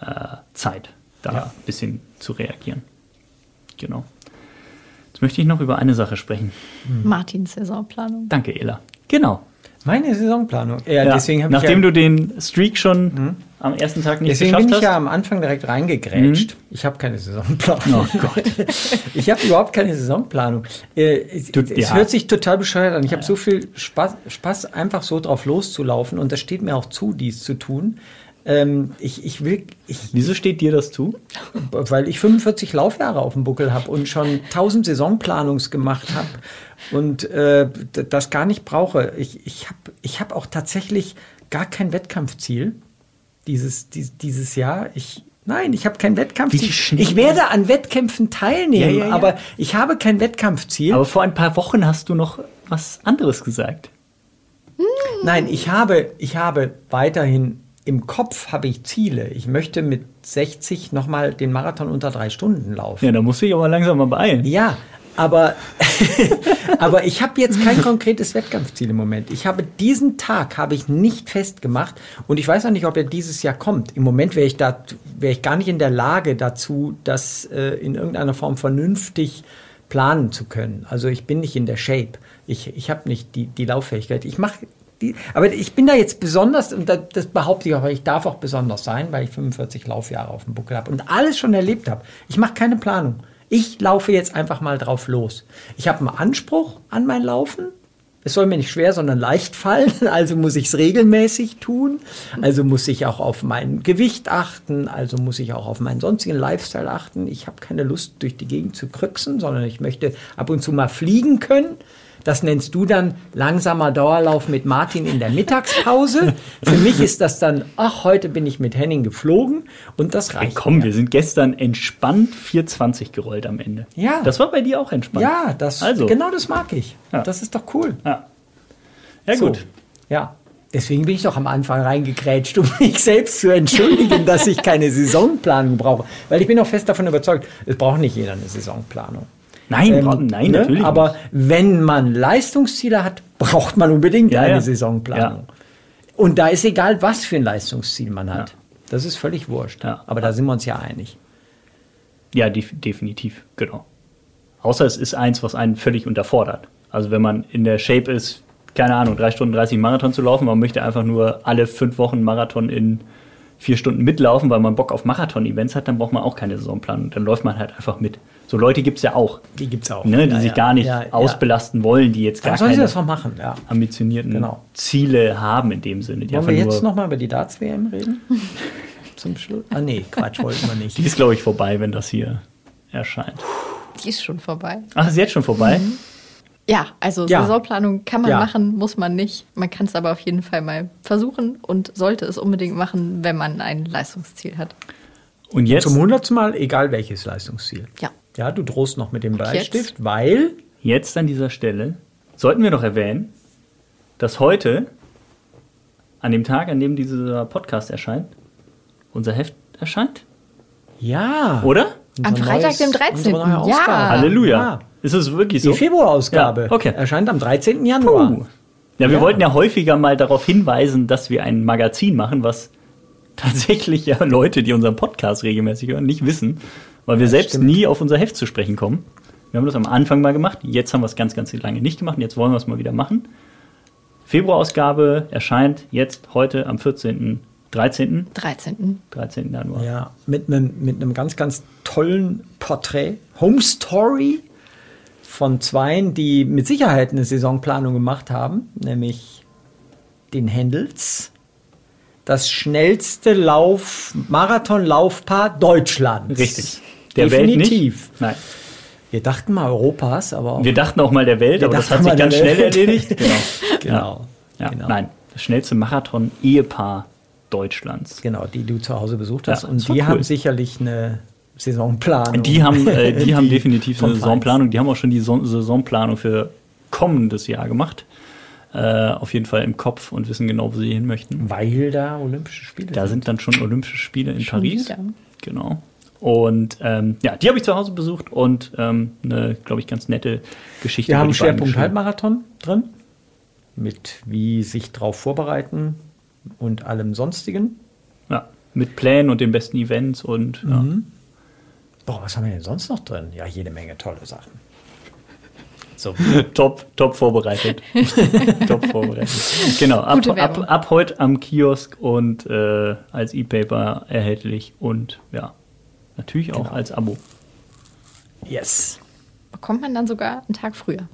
äh, Zeit, da ja. ein bisschen zu reagieren. Genau. Jetzt möchte ich noch über eine Sache sprechen. Mhm. Martins Saisonplanung. Danke, Ela. Genau. Meine Saisonplanung. Ja, ja. deswegen Nachdem ja, du den Streak schon mhm. am ersten Tag nicht deswegen geschafft hast. Deswegen bin ich ja am Anfang direkt reingegrätscht. Mhm. Ich habe keine Saisonplanung. Oh Gott. [laughs] ich habe überhaupt keine Saisonplanung. Äh, es, du, es hört sich total bescheuert an. Ich habe so viel Spaß, Spaß, einfach so drauf loszulaufen und das steht mir auch zu, dies zu tun. Ähm, ich, ich will. Ich, Wieso steht dir das zu? Weil ich 45 Laufjahre auf dem Buckel habe und schon 1000 Saisonplanungs gemacht habe und äh, das gar nicht brauche. Ich, ich habe ich hab auch tatsächlich gar kein Wettkampfziel dieses, dies, dieses Jahr. Ich, Nein, ich habe kein Wettkampfziel. Ich werde an Wettkämpfen teilnehmen, ja, ja, ja. aber ich habe kein Wettkampfziel. Aber vor ein paar Wochen hast du noch was anderes gesagt. Nein, ich habe, ich habe weiterhin im Kopf habe ich Ziele. Ich möchte mit 60 nochmal den Marathon unter drei Stunden laufen. Ja, da muss ich aber langsam mal beeilen. Ja, aber, [laughs] aber ich habe jetzt kein konkretes Wettkampfziel im Moment. Ich habe diesen Tag habe ich nicht festgemacht und ich weiß auch nicht, ob er dieses Jahr kommt. Im Moment wäre ich da wäre ich gar nicht in der Lage dazu, das äh, in irgendeiner Form vernünftig planen zu können. Also ich bin nicht in der Shape. Ich, ich habe nicht die, die Lauffähigkeit. Ich mache die, aber ich bin da jetzt besonders, und das, behaupte ich auch, weil ich darf auch besonders sein, weil ich 45 Laufjahre auf dem Buckel habe und alles schon erlebt habe. Ich mache keine Planung. Ich laufe jetzt einfach mal drauf los. Ich habe einen Anspruch an mein Laufen. Es soll mir nicht schwer, sondern leicht fallen. [laughs] Also muss ich es regelmäßig tun. Also muss ich auch auf mein Gewicht achten. Also muss ich auch auf meinen sonstigen Lifestyle achten. Ich habe keine Lust, durch die Gegend zu krüxen, sondern ich möchte ab und zu mal fliegen können. Das nennst du dann langsamer Dauerlauf mit Martin in der Mittagspause. Für mich ist das dann, ach, heute bin ich mit Henning geflogen und das Hey, reicht. komm, mir. wir sind gestern entspannt 420 gerollt am Ende. Ja. Das war bei dir auch entspannt. Ja, das, Also. genau das mag ich. Ja. Das ist doch cool. Ja, ja So. gut. Ja. Deswegen bin ich doch am Anfang reingekrätscht, um [laughs] mich selbst zu entschuldigen, dass ich keine Saisonplanung brauche. Weil ich bin auch fest davon überzeugt, es braucht nicht jeder eine Saisonplanung. Nein, Ähm, nein, ne? natürlich. Aber nicht. wenn man Leistungsziele hat, braucht man unbedingt Ja, eine ja. Saisonplanung. Und da ist egal, was für ein Leistungsziel man hat. Ja. Das ist völlig wurscht. Ja. Aber da sind wir uns ja einig. Ja, def definitiv, genau. Außer es ist eins, was einen völlig unterfordert. Also wenn man in der Shape ist, keine Ahnung, drei Stunden 30 Marathon zu laufen, man möchte einfach nur alle fünf Wochen Marathon in vier Stunden mitlaufen, weil man Bock auf Marathon-Events hat, dann braucht man auch keine Saisonplanung. Dann läuft man halt einfach mit. So Leute gibt es ja auch, Die gibt es auch. ne, die Ja, sich ja. gar nicht Ja, ja. ausbelasten wollen, die jetzt Dann gar sollen sie keine das noch machen, ja. ambitionierten Genau. Ziele haben in dem Sinne. Die Wollen wir jetzt nochmal über die Darts-WM reden? [laughs] Zum Schluss? Ah, nee, Quatsch, wollten wir nicht. die ist, glaube ich, vorbei, wenn das hier erscheint. Die ist schon vorbei. Ach, ist jetzt schon vorbei? Ja, also Ja. Saisonplanung kann man Ja. machen, muss man nicht. Man kann es aber auf jeden Fall mal versuchen und sollte es unbedingt machen, wenn man ein Leistungsziel hat. Und jetzt, Zum hundertsten Mal, egal welches Leistungsziel. Ja. Ja, du drohst noch mit dem? Bleistift, weil jetzt an dieser Stelle sollten wir doch erwähnen, dass heute, an dem Tag, an dem dieser Podcast erscheint, unser Heft erscheint. ja. Oder? Am Freitag, neues- dem 13.. unsere neue Ja. Halleluja. Ja. Ist es wirklich Die so? Februarausgabe Ja, okay. erscheint am 13. Januar. Puh. Ja, wir Ja. wollten ja häufiger mal darauf hinweisen, dass wir ein Magazin machen, was tatsächlich ja Leute, die unseren Podcast regelmäßig hören, nicht wissen, weil wir selbst stimmt. nie auf unser Heft zu sprechen kommen. Wir haben das am Anfang mal gemacht, jetzt haben wir es ganz, ganz lange nicht gemacht und jetzt wollen wir es mal wieder machen. Februarausgabe erscheint jetzt heute am 14. 13. 13. 13. Januar. Ja, mit einem mit einem ganz, ganz tollen Porträt. Home Story von Zweien, die mit Sicherheit eine Saisonplanung gemacht haben, nämlich den Händels. Das schnellste Lauf, Marathonlaufpaar Deutschlands. Richtig. Der Welt Definitiv. nicht. Nein. Wir dachten mal Europas, aber Wir dachten auch mal der Welt, aber das hat sich ganz schnell Welt. erledigt. [laughs] Genau. genau. Ja, genau. Nein, das schnellste Marathon-Ehepaar Deutschlands. Genau, die du zu Hause besucht hast. Ja, und die cool. haben sicherlich eine Saisonplanung. Die haben, äh, [laughs] die haben definitiv eine Saisonplanung. Die haben auch schon die Son Saisonplanung für kommendes Jahr gemacht. Äh, auf jeden Fall im Kopf und wissen genau, wo sie hin möchten. Weil da Olympische Spiele Da sind dann schon Olympische Spiele in Schon Paris. wieder. Genau. Und ähm, ja, die habe ich zu Hause besucht und ähm, eine, glaube ich, ganz nette Geschichte. Wir haben Schwerpunkt. Halbmarathon drin. Mit wie sich drauf vorbereiten und allem sonstigen. Ja, mit Plänen und den besten Events und ja. Mhm. Boah, was haben wir denn sonst noch drin? Ja, jede Menge tolle Sachen. So. [laughs] top, top vorbereitet. [laughs] top vorbereitet. Genau, ab, ab, ab heute am Kiosk und äh, als E-Paper erhältlich und ja, natürlich auch Genau. als Abo. Yes. Bekommt man dann sogar einen Tag früher.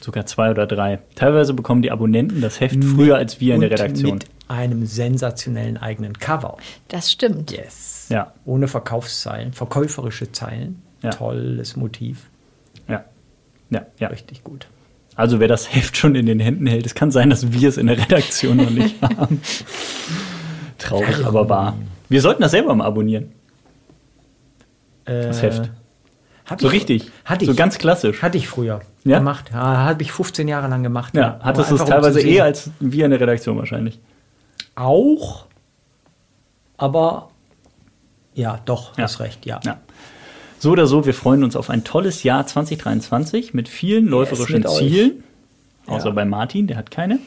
Sogar zwei oder drei. Teilweise bekommen die Abonnenten das Heft früher als wir in der Redaktion. Mit einem sensationellen eigenen Cover. Das stimmt. Yes. Ja. Ohne Verkaufszeilen, verkäuferische Zeilen. Ja. Tolles Motiv. Ja. Ja, ja. Richtig gut. Also wer das Heft schon in den Händen hält, es kann sein, dass wir es in der Redaktion noch nicht [laughs] haben. Traurig, aber wahr. Wir sollten das selber mal abonnieren, das Äh, Heft. So ich- richtig. Hatte so ich. ganz klassisch. Hatte ich früher Ja? gemacht. Ja, habe ich 15 Jahre lang gemacht. Ja, hattest du es um teilweise eher als wir in der Redaktion wahrscheinlich. Auch, aber ja, doch, Ja. hast recht, ja. Ja. So oder so, wir freuen uns auf ein tolles Jahr 2023 mit vielen läuferischen mit euch. Zielen. Außer Ja. bei Martin, der hat keine.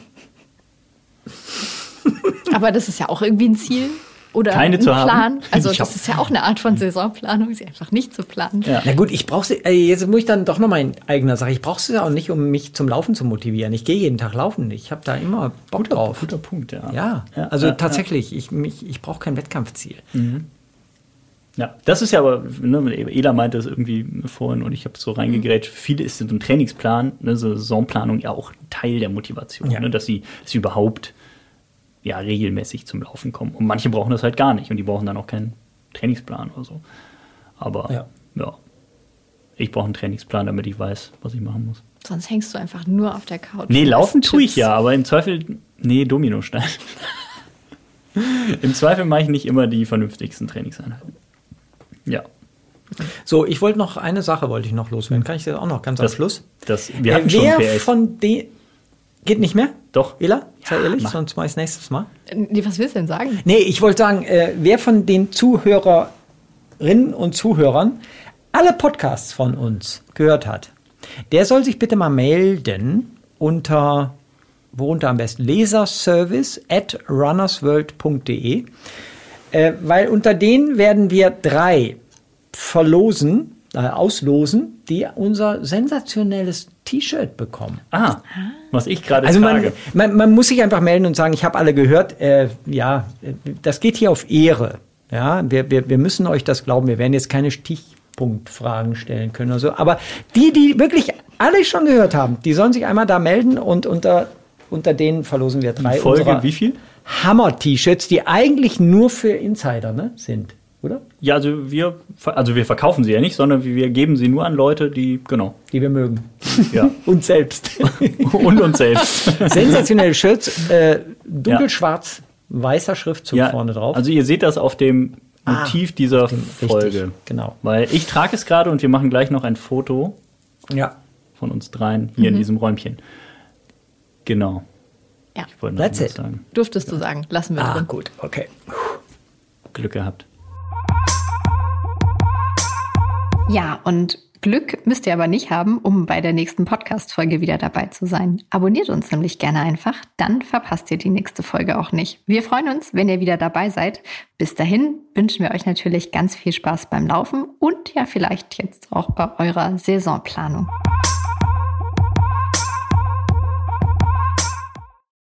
[laughs] Aber das ist ja auch irgendwie ein Ziel. Oder keine einen zu haben. Plan. Also Ich das hab- ist ja auch eine Art von Saisonplanung, sie einfach nicht zu planen. Ja. Na gut, ich brauche sie, äh, jetzt muss ich dann doch noch mal in eigener Sache. Ich brauche sie auch nicht, um mich zum Laufen zu motivieren. Ich gehe jeden Tag laufen. Ich habe da immer Bock drauf. Guter Punkt, ja. Ja, also ja, tatsächlich, ich, mich- ich brauche kein Wettkampfziel. Ja, das ist ja aber, ne, Ela meinte es irgendwie vorhin und ich habe so reingegrätscht, für viele ist so ein Trainingsplan, ne, so Saisonplanung ja auch Teil der Motivation, Ja. ne, dass, sie, dass sie überhaupt ja, regelmäßig zum Laufen kommen. Und manche brauchen das halt gar nicht und die brauchen dann auch keinen Trainingsplan oder so. Aber Ja. ja, ich brauche einen Trainingsplan, damit ich weiß, was ich machen muss. Sonst hängst du einfach nur auf der Couch. Nee, laufen tue ich ja, aber im Zweifel, nee, Dominostein. [laughs] Im Zweifel mache ich nicht immer die vernünftigsten Trainingseinheiten. Ja, So, ich wollte noch eine Sache wollte ich noch loswerden. Kann ich das auch noch ganz am das, Schluss? das, wir Äh, hatten schon wer PS. von den geht nicht mehr? Doch. Ela, sei Ja, ehrlich, mach. sonst mach ich nächstes Mal. Nee, was willst du denn sagen? Nee, ich wollte sagen, äh, wer von den Zuhörerinnen und Zuhörern alle Podcasts von uns gehört hat, der soll sich bitte mal melden unter, worunter am besten, leserservice at runnersworld.de, äh, weil unter denen werden wir drei verlosen, äh, auslosen, die unser sensationelles T-Shirt bekommen. Ah, was ich gerade Also man, man, man muss sich einfach melden und sagen, ich habe alle gehört. Äh, ja, das geht hier auf Ehre. Ja, wir, wir, wir müssen euch das glauben. Wir werden jetzt keine Stichpunktfragen stellen können oder so. Aber die, die wirklich alle schon gehört haben, die sollen sich einmal da melden und unter, unter denen verlosen wir drei Folge unserer wie viel? Hammer-T-Shirts, die eigentlich nur für Insider ne, sind, oder? Ja, also wir, also wir verkaufen sie ja nicht, sondern wir geben sie nur an Leute, die, genau, Die wir mögen. ja. [laughs] Und selbst. [laughs] und uns selbst. Sensationelle Shirts, äh, dunkelschwarz, weißer Schriftzug ja, vorne drauf. Also ihr seht das auf dem Ah, Motiv dieser dem- richtig, Folge. genau. Weil ich trage es gerade und wir machen gleich noch ein Foto ja. von uns dreien hier Mhm. in diesem Räumchen. Genau. Ja, Ich wollte noch That's it. sagen. durftest du sagen. Lassen wir Ah, drin. gut, okay. Glück gehabt. Ja, und Glück müsst ihr aber nicht haben, um bei der nächsten Podcast-Folge wieder dabei zu sein. Abonniert uns nämlich gerne einfach, dann verpasst ihr die nächste Folge auch nicht. Wir freuen uns, wenn ihr wieder dabei seid. Bis dahin wünschen wir euch natürlich ganz viel Spaß beim Laufen und ja vielleicht jetzt auch bei eurer Saisonplanung.